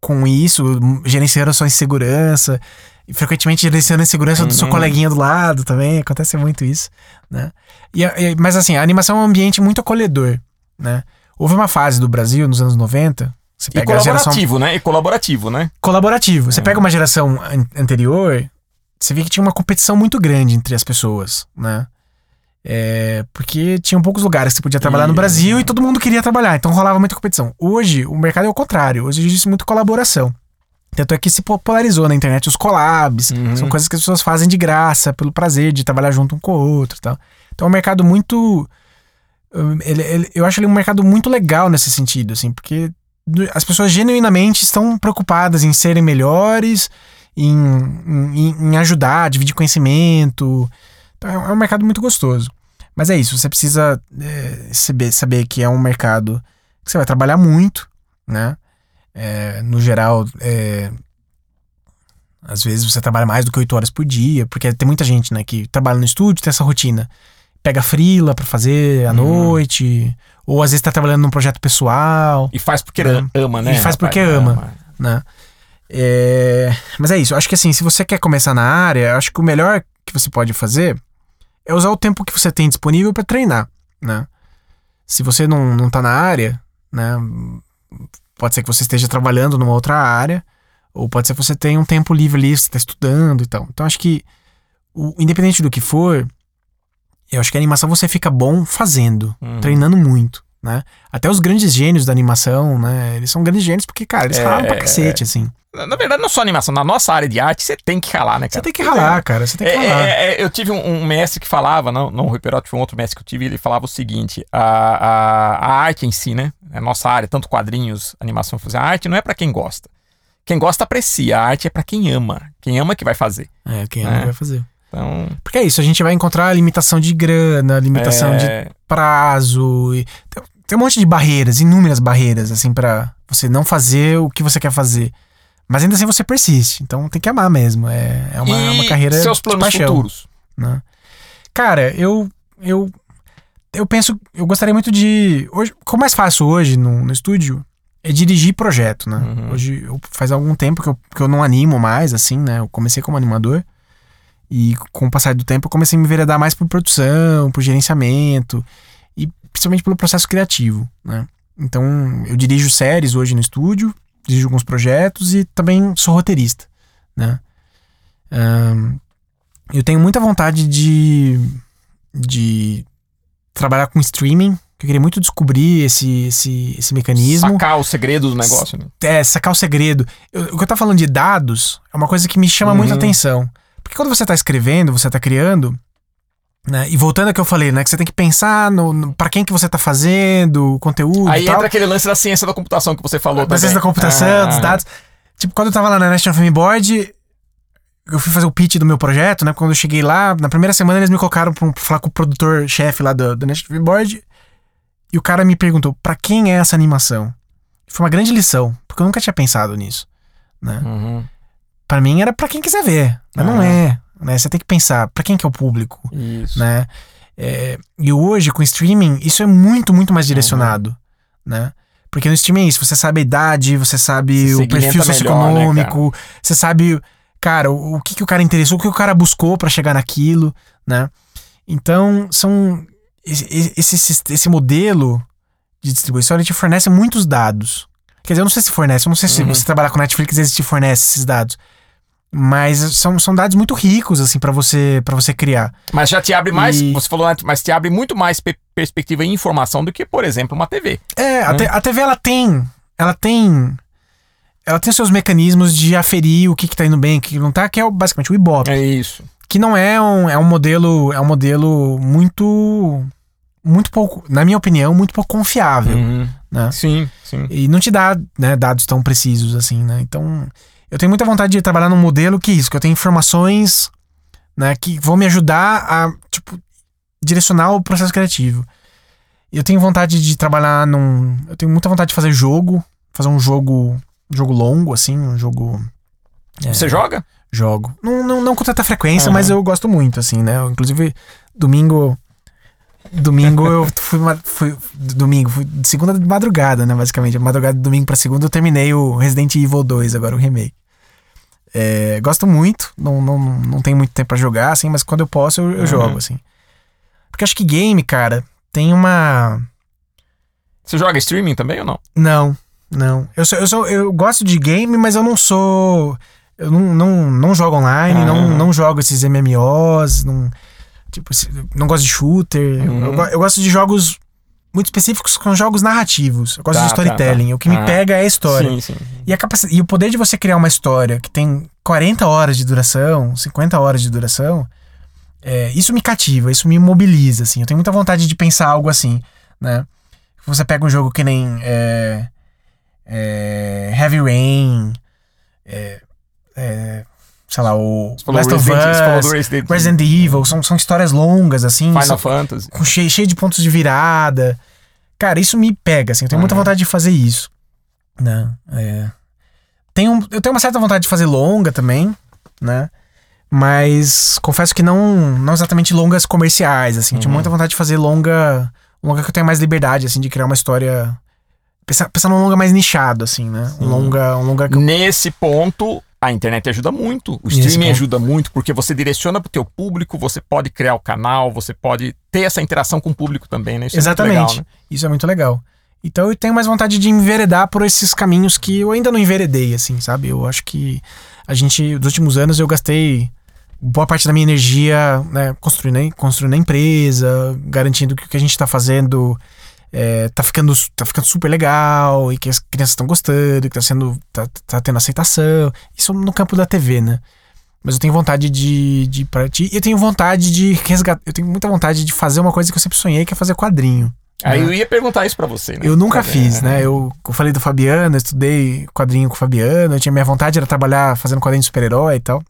com isso, gerenciando a sua insegurança e frequentemente gerenciando a insegurança do seu Uhum. coleguinha do lado também, acontece muito isso, né? E, e- mas assim, a animação é um ambiente muito acolhedor, né? Houve uma fase do Brasil nos anos 90, você E pega geração colaborativo, né? E colaborativo, né? colaborativo. Você É. pega uma geração an- anterior, você vê que tinha uma competição muito grande entre as pessoas, né? É, porque tinham poucos lugares que você podia trabalhar no E- Brasil e todo mundo queria trabalhar, então rolava muita competição. Hoje, o mercado é o contrário. Hoje existe muita colaboração. Tanto é que se popularizou na internet os collabs, Uhum. são coisas que as pessoas fazem de graça, pelo prazer de trabalhar junto um com o outro e tal. Então é um mercado muito. hum, ele- ele- eu acho ele um mercado muito legal nesse sentido, assim, porque as pessoas genuinamente estão preocupadas em serem melhores, em, em, em ajudar, dividir conhecimento. Então é, é um mercado muito gostoso. Mas é isso, você precisa é, saber, saber que é um mercado que você vai trabalhar muito, né? É, no geral, é, às vezes você trabalha mais do que 8 horas por dia, porque tem muita gente, né, que trabalha no estúdio, tem essa rotina. Pega frila pra fazer à Uhum. noite, ou às vezes tá trabalhando num projeto pessoal, E faz porque É. ama, né? E faz porque rapaz? ama. né? É, Mas é isso, eu acho que assim, se você quer começar na área, eu acho que o melhor que você pode fazer é usar o tempo que você tem disponível pra treinar, né? Se você não, não tá na área, né? Pode ser que você esteja trabalhando numa outra área, ou pode ser que você tenha um tempo livre ali, você tá estudando e tal. Então acho que, o- independente do que for, eu acho que a animação você fica bom fazendo, Uhum. treinando muito, né? Até os grandes gênios da animação, né? Eles são grandes gênios porque, cara, eles É, ralam pra cacete, assim. Na verdade, não só animação. Na nossa área de arte, você tem que ralar, né, Você cara? tem que ralar, cara, você tem que É, ralar. é, é, eu tive um, um mestre que falava, não, não o Rui Perotti, foi um outro mestre que eu tive, ele falava o seguinte: a, a, a arte em si, né? A nossa área, tanto quadrinhos, animação, fazer a arte não é pra quem gosta. Quem gosta aprecia, a arte é pra quem ama. Quem ama que vai fazer. É, quem É. ama vai fazer. Então, Porque é isso, a gente vai encontrar limitação de grana, limitação de é, prazo. E tem, tem um monte de barreiras, inúmeras barreiras, assim, pra você não fazer o que você quer fazer. Mas ainda assim você persiste. Então tem que amar mesmo. É, é uma, é uma e carreira seus planos paixão. futuros. né? Cara, eu eu eu penso, eu gostaria muito de hoje, o que eu mais faço hoje no, no estúdio é dirigir projeto, né? Uhum. Hoje eu, faz algum tempo que eu, que eu não animo mais, assim, né? Eu comecei como animador e com o passar do tempo eu comecei a me enveredar mais por produção, por gerenciamento principalmente pelo processo criativo, né? Então eu dirijo séries hoje no estúdio, dirijo alguns projetos e também sou roteirista, né? Ahn, Eu tenho muita vontade de, de trabalhar com streaming. que Eu queria muito descobrir esse, esse, esse mecanismo. Sacar o segredo do negócio, né? É, sacar o segredo. Eu- o que eu tô falando de dados é uma coisa que me chama Uhum. muita atenção. Porque quando você tá escrevendo, você tá criando, né? E voltando ao que eu falei, né? Que você tem que pensar no, no para quem que você tá fazendo, o conteúdo Aí entra aquele lance da ciência da computação que você falou da ciência da computação, Ah, dos dados. Tipo, quando eu tava lá na National Film Board, eu fui fazer o pitch do meu projeto, né? Quando eu cheguei lá, na primeira semana eles me colocaram pra, falar com o produtor-chefe lá do, do National Film Board. E o cara me perguntou, pra quem é essa animação? Foi uma grande lição, porque eu nunca tinha pensado nisso, né? Uhum, Pra mim era pra quem quiser ver, mas não Ah. é, né? Você tem que pensar, pra quem que é o público, isso. né? É, e hoje, com streaming, isso é muito, muito mais direcionado, né? Porque no streaming é isso, você sabe a idade, você sabe Você o perfil segmenta melhor, né, socioeconômico, você sabe, cara, o, o que, que o cara interessou, o que o cara buscou pra chegar naquilo, né? Então, são. Esse, esse, esse, modelo de distribuição ele te fornece muitos dados. Quer dizer, eu não sei se fornece, eu não sei se Uhum. você trabalhar com Netflix eles te fornece esses dados. Mas são, são dados muito ricos, assim, pra você, pra você criar. Mas já te abre mais, E- você falou antes, mas te abre muito mais pe- perspectiva e informação do que, por exemplo, uma TV. É, a, Né? te- a TV ela tem. Ela tem. Ela tem seus mecanismos de aferir o que, que tá indo bem, o que não tá, que é basicamente o Ibope. É isso. Que não é um, é um modelo. É um modelo muito. Muito pouco, na minha opinião, muito pouco confiável. Uhum. Né? Sim, sim. E não te dá né, dados tão precisos assim, né? Então, eu tenho muita vontade de trabalhar num modelo que é isso, que eu tenho informações né, que vão me ajudar a, tipo, direcionar o processo criativo. Eu tenho vontade de trabalhar num. Eu tenho muita vontade de fazer jogo, fazer um jogo. Jogo longo, assim, um jogo. é, Você joga? Jogo. Não, não, não com tanta frequência, Aham. mas eu gosto muito, assim, né? Eu, inclusive, domingo. Domingo eu fui, fui. Domingo, fui de segunda de madrugada, né? Basicamente. Madrugada de domingo pra segunda eu terminei o Resident Evil 2, agora o remake. É, gosto muito, não, não, não tenho muito tempo pra jogar, assim, mas quando eu posso eu, eu Uhum. jogo, assim. Porque acho que game, cara, tem uma. Você joga streaming também ou não? Não, não. Eu, sou, eu, sou, eu gosto de game, mas eu não sou. Eu não, não, não jogo online, Ah. não, não jogo esses MMOs, não, tipo, não gosto de shooter. Uhum. Eu, eu gosto de jogos muito específicos com jogos narrativos. Eu gosto Tá, de storytelling. tá, tá. O que me Ah. pega é a história. Sim, sim. E, a capaci- e o poder de você criar uma história que tem 40 horas de duração, 50 horas de duração, é, isso me cativa, isso me mobiliza, assim. Eu tenho muita vontade de pensar algo assim, né? Você pega um jogo que nem é, é, Heavy Rain, é, é, sei lá, o Last of Us, Resident, Resident Evil, são, são histórias longas, assim, Final são- Fantasy. com cheio, cheio de pontos de virada. Cara, isso me pega, assim. Eu tenho muita Uhum. vontade de fazer isso. Né? É. Tenho, eu tenho uma certa vontade de fazer longa também, né? Mas confesso que não, não exatamente longas comerciais, assim. Eu Tinha Uhum. muita vontade de fazer longa. Longa que eu tenho mais liberdade, assim, de criar uma história. Pensar, pensar num longa mais nichado, assim, né? Um longa, um longa Nesse ponto, a internet ajuda muito. O streaming ponto. ajuda muito, porque você direciona pro teu público, você pode criar o canal, você pode ter essa interação com o público também, né? Isso Exatamente. é legal, né? Isso é muito legal. Então eu tenho mais vontade de enveredar por esses caminhos que eu ainda não enveredei, assim, sabe? Eu acho que a gente, nos últimos anos, eu gastei boa parte da minha energia né, construindo, a- construindo a empresa, garantindo que o que a gente tá fazendo é, tá, ficando, tá ficando super legal e que as crianças estão gostando, que tá sendo. Tá, tá tendo aceitação. Isso no campo da TV, né? Mas eu tenho vontade de, de partir. E eu tenho vontade de resgatar. Eu tenho muita vontade de fazer uma coisa que eu sempre sonhei, que é fazer quadrinho. Aí né? eu ia perguntar isso pra você, né? Eu nunca Sabe, fiz, é. né? Eu, eu falei do Fabiano, eu estudei quadrinho com o Fabiano, eu tinha minha vontade era trabalhar fazendo quadrinho de super-herói e tal.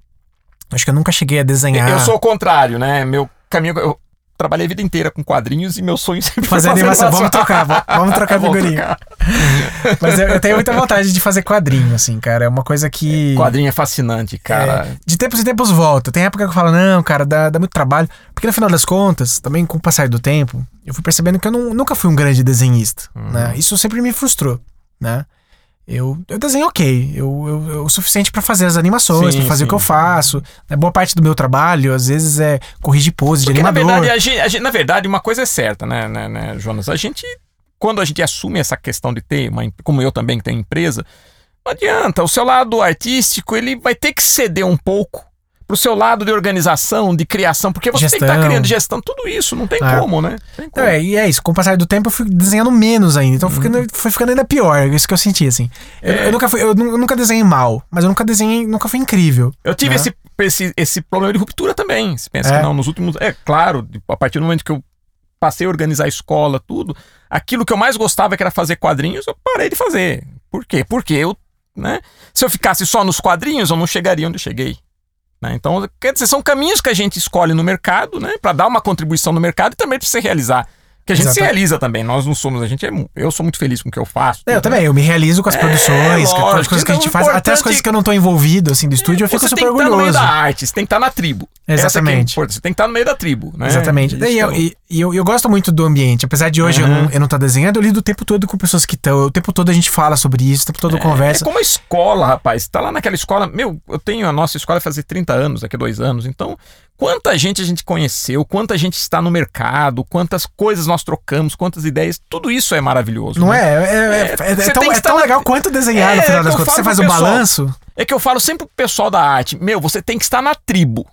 Acho que eu nunca cheguei a desenhar. Eu sou o contrário, né? Meu caminho. Eu trabalhei a vida inteira com quadrinhos e meu sonho sempre Fazer foi animação. Vamos trocar, va- vamos trocar figurinha. Mas eu, eu tenho muita vontade de fazer quadrinho, assim, cara. É uma coisa que. Quadrinho é fascinante, cara. De tempos em tempos volta. Tem época que eu falo, não, cara, dá, dá muito trabalho. Porque no final das contas, também com o passar do tempo, eu fui percebendo que eu não- nunca fui um grande desenhista. Uhum. Né? Isso sempre me frustrou, né? Eu, eu desenho ok. Eu, eu, eu- o suficiente pra fazer as animações, pra fazer o sim. que eu faço. Né? Boa parte do meu trabalho, às vezes, é corrigir pose de Porque, na animador. verdade, a gente, a gente- na verdade, uma coisa é certa, né, né, né, Jonas? A gente, quando a gente assume essa questão de ter, uma, como eu também que tenho empresa, não adianta. O seu lado artístico, ele vai ter que ceder um pouco pro seu lado de organização, de criação, porque você tem que estar Gestão. criando gestão, tudo isso, não tem É. como, né? Tem como. Então, é, e é isso. Com o passar do tempo, eu fui desenhando menos ainda. Então, Uhum. ficando, foi ficando ainda pior. É isso que eu senti, assim. Eu, É. eu nunca fui, eu, eu nunca desenhei mal, mas eu nunca desenhei, nunca fui incrível. Eu tive né? esse, esse, esse problema de ruptura também. Você pensa É. que não, nos últimos. É claro, a partir do momento que eu passei a organizar a escola, tudo, aquilo que eu mais gostava, que era fazer quadrinhos, eu parei de fazer. Por quê? Porque eu, né? Se eu ficasse só nos quadrinhos, eu não chegaria onde eu cheguei. Né? Então, quer dizer, são caminhos que a gente escolhe no mercado, né? Para dar uma contribuição no mercado e também para se realizar. Que a gente se Exatamente. realiza também. Nós não somos, a gente é. Eu sou muito feliz com o que eu faço. É, eu também, eu me realizo com as É, produções, com as lógico. coisas que a gente Então, faz, até as importante- coisas que eu não tô envolvido, assim, do estúdio, eu fico você super tem que estar no meio orgulhoso. da arte, você tem que estar na tribo. É Exatamente. importante, você tem que estar no meio da tribo, né? Exatamente. Eu, é e, e eu, eu gosto muito do ambiente. Apesar de hoje eu, Uhum. não, eu não tá desenhando, eu lido o tempo todo com pessoas que estão. O tempo todo a gente fala sobre isso, o tempo todo É conversa. como a escola, rapaz. Tá lá naquela escola. Meu, eu tenho a nossa escola fazer 30 anos, daqui a dois anos. Então, quanta gente a gente conheceu, quanta gente está no mercado, quantas coisas nós trocamos, quantas ideias. Tudo isso é maravilhoso. Não né? é? É, é, É, é- é tão, é tão na- legal quanto desenhar, no final das contas. Você faz um pessoal. balanço. É que eu falo sempre pro pessoal da arte, meu, você tem que estar na tribo.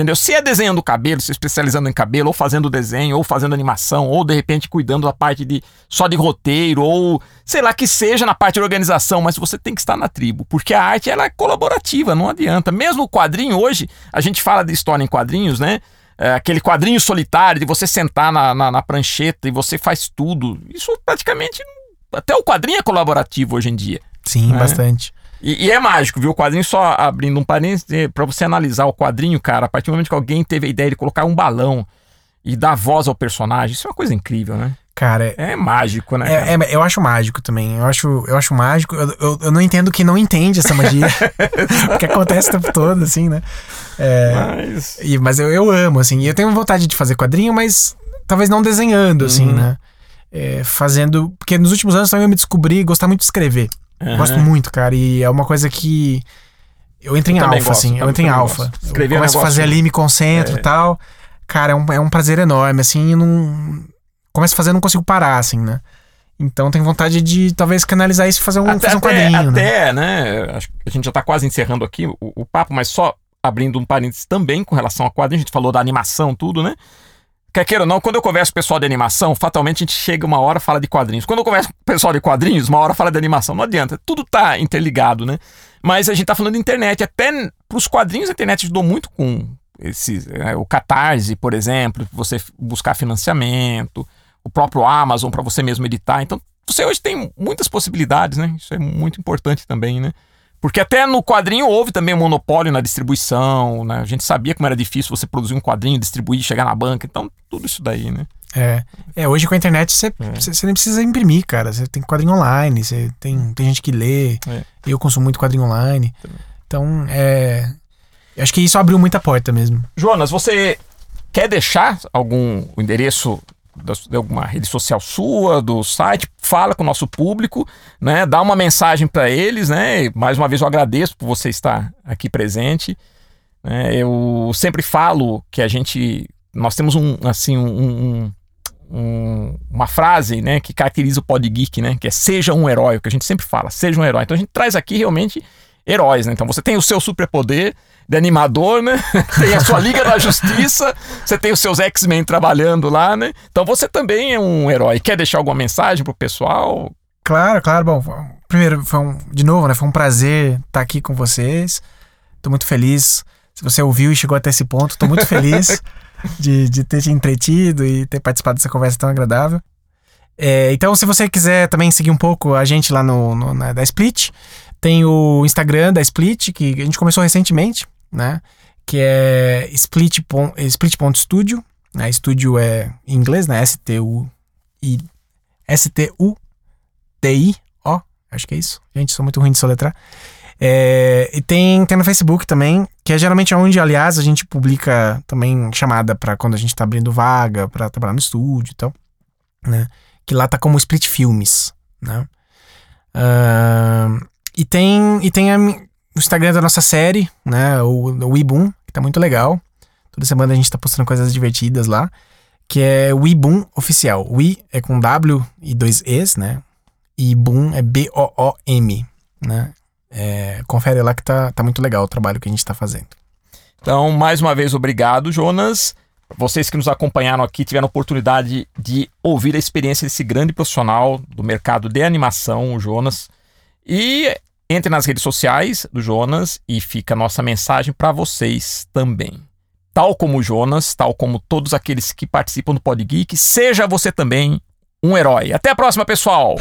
Entendeu? Se é desenhando cabelo, se especializando em cabelo, ou fazendo desenho, ou fazendo animação, ou de repente cuidando da parte de só de roteiro, ou sei lá que seja na parte de organização, mas você tem que estar na tribo, porque a arte ela é colaborativa, não adianta. Mesmo o quadrinho hoje, a gente fala de história em quadrinhos, né? É, aquele quadrinho solitário de você sentar na, na, na prancheta e você faz tudo. Isso praticamente. Até o quadrinho é colaborativo hoje em dia. Sim, É. bastante. E, e é mágico, viu? O quadrinho, só abrindo um parênteses, é, pra você analisar o quadrinho, cara, a partir do momento que alguém teve a ideia de colocar um balão e dar voz ao personagem, isso é uma coisa incrível, né? Cara, é, É mágico, né? cara? é- é- eu acho mágico também. Eu acho, eu acho mágico. Eu, eu, eu não entendo quem não entende essa magia. porque acontece o tempo todo, assim, né? É, Mas. e- mas eu, eu amo, assim. E eu tenho vontade de fazer quadrinho, mas talvez não desenhando, assim, Uhum. né? É, fazendo. Porque nos últimos anos também eu me descobri gostar muito de escrever. Aham. Gosto muito, cara. E é uma coisa que. Eu entro em Eu também alfa, assim. eu entro em alfa. Escrever é eu um começo a fazer ali, me concentro É. e tal. Cara, é um, é um prazer enorme, assim. Não. Começo a fazer, não consigo parar, assim, né? Então tenho vontade de talvez canalizar isso e fazer um, até, fazer um até- quadrinho, né? até, né? Acho que a gente já tá quase encerrando aqui o, o papo, mas só abrindo um parênteses também com relação a quadrinho, a gente falou da animação, tudo, né? Quer queira ou não, quando eu converso com o pessoal de animação, fatalmente a gente chega uma hora fala de quadrinhos. Quando eu converso com o pessoal de quadrinhos, uma hora fala de animação. Não adianta, tudo tá interligado, né? Mas a gente tá falando de internet. Até pros quadrinhos a internet ajudou muito com esse, é, o Catarse, por exemplo, você buscar financiamento, o próprio Amazon para você mesmo editar. Então, você hoje tem muitas possibilidades, né? Isso é muito importante também, né? Porque até no quadrinho houve também um monopólio na distribuição, né? A gente sabia como era difícil você produzir um quadrinho, distribuir, chegar na banca. Então, tudo isso daí, né? É. É, hoje com a internet você É. nem precisa imprimir, cara. Você tem quadrinho online, você tem, tem gente que lê. É. Eu consumo muito quadrinho online. Então, é. Acho que isso abriu muita porta mesmo. Jonas, você quer deixar algum endereço de alguma rede social sua, do site? Fala com o nosso público, né? Dá uma mensagem para eles, né? E, mais uma vez eu agradeço por você estar aqui presente. né? Eu sempre falo que a gente nós temos um assim um, um- um- uma frase, né, que caracteriza o Pod Geek, né, que é seja um herói, que a gente sempre fala, seja um herói. Então a gente traz aqui realmente heróis, né? Então você tem o seu superpoder de animador, né? tem a sua Liga da Justiça, você tem os seus X-Men trabalhando lá, né? Então você também é um herói. Quer deixar alguma mensagem pro pessoal? Claro, claro. Bom, primeiro, foi um, de novo, né? Foi um prazer estar aqui com vocês. Tô muito feliz. Se você ouviu e chegou até esse ponto, tô muito feliz de, de ter te entretido e ter participado dessa conversa tão agradável. É, então, se você quiser também seguir um pouco a gente lá no, no- na, da Split, tem o Instagram da Split, que a gente começou recentemente, né? Que é split, pon- split.studio. Né? Estúdio é em inglês, né? S-T-U-I. S-T-U-T-I. Ó, acho que é isso. Gente, sou muito ruim de soletrar. É, e tem, tem no Facebook também, que é geralmente onde, aliás, a gente publica também chamada pra quando a gente tá abrindo vaga, pra trabalhar no estúdio e tal, né? Que lá tá como Split Filmes, né? Ahn, e tem, e tem a o Instagram da nossa série, né? O, o Weboom, que tá muito legal. Toda semana a gente tá postando coisas divertidas lá. Que é Weboom Oficial. We é com W e dois E's, né? E Boom é B-O-O-M, né? É, confere lá que tá, tá muito legal o trabalho que a gente tá fazendo. Então, mais uma vez, obrigado, Jonas. Vocês que nos acompanharam aqui tiveram a oportunidade de ouvir a experiência desse grande profissional do mercado de animação, o Jonas. E entre nas redes sociais do Jonas e fica a nossa mensagem para vocês também. Tal como o Jonas, tal como todos aqueles que participam do Pod Geek, seja você também um herói. Até a próxima, pessoal!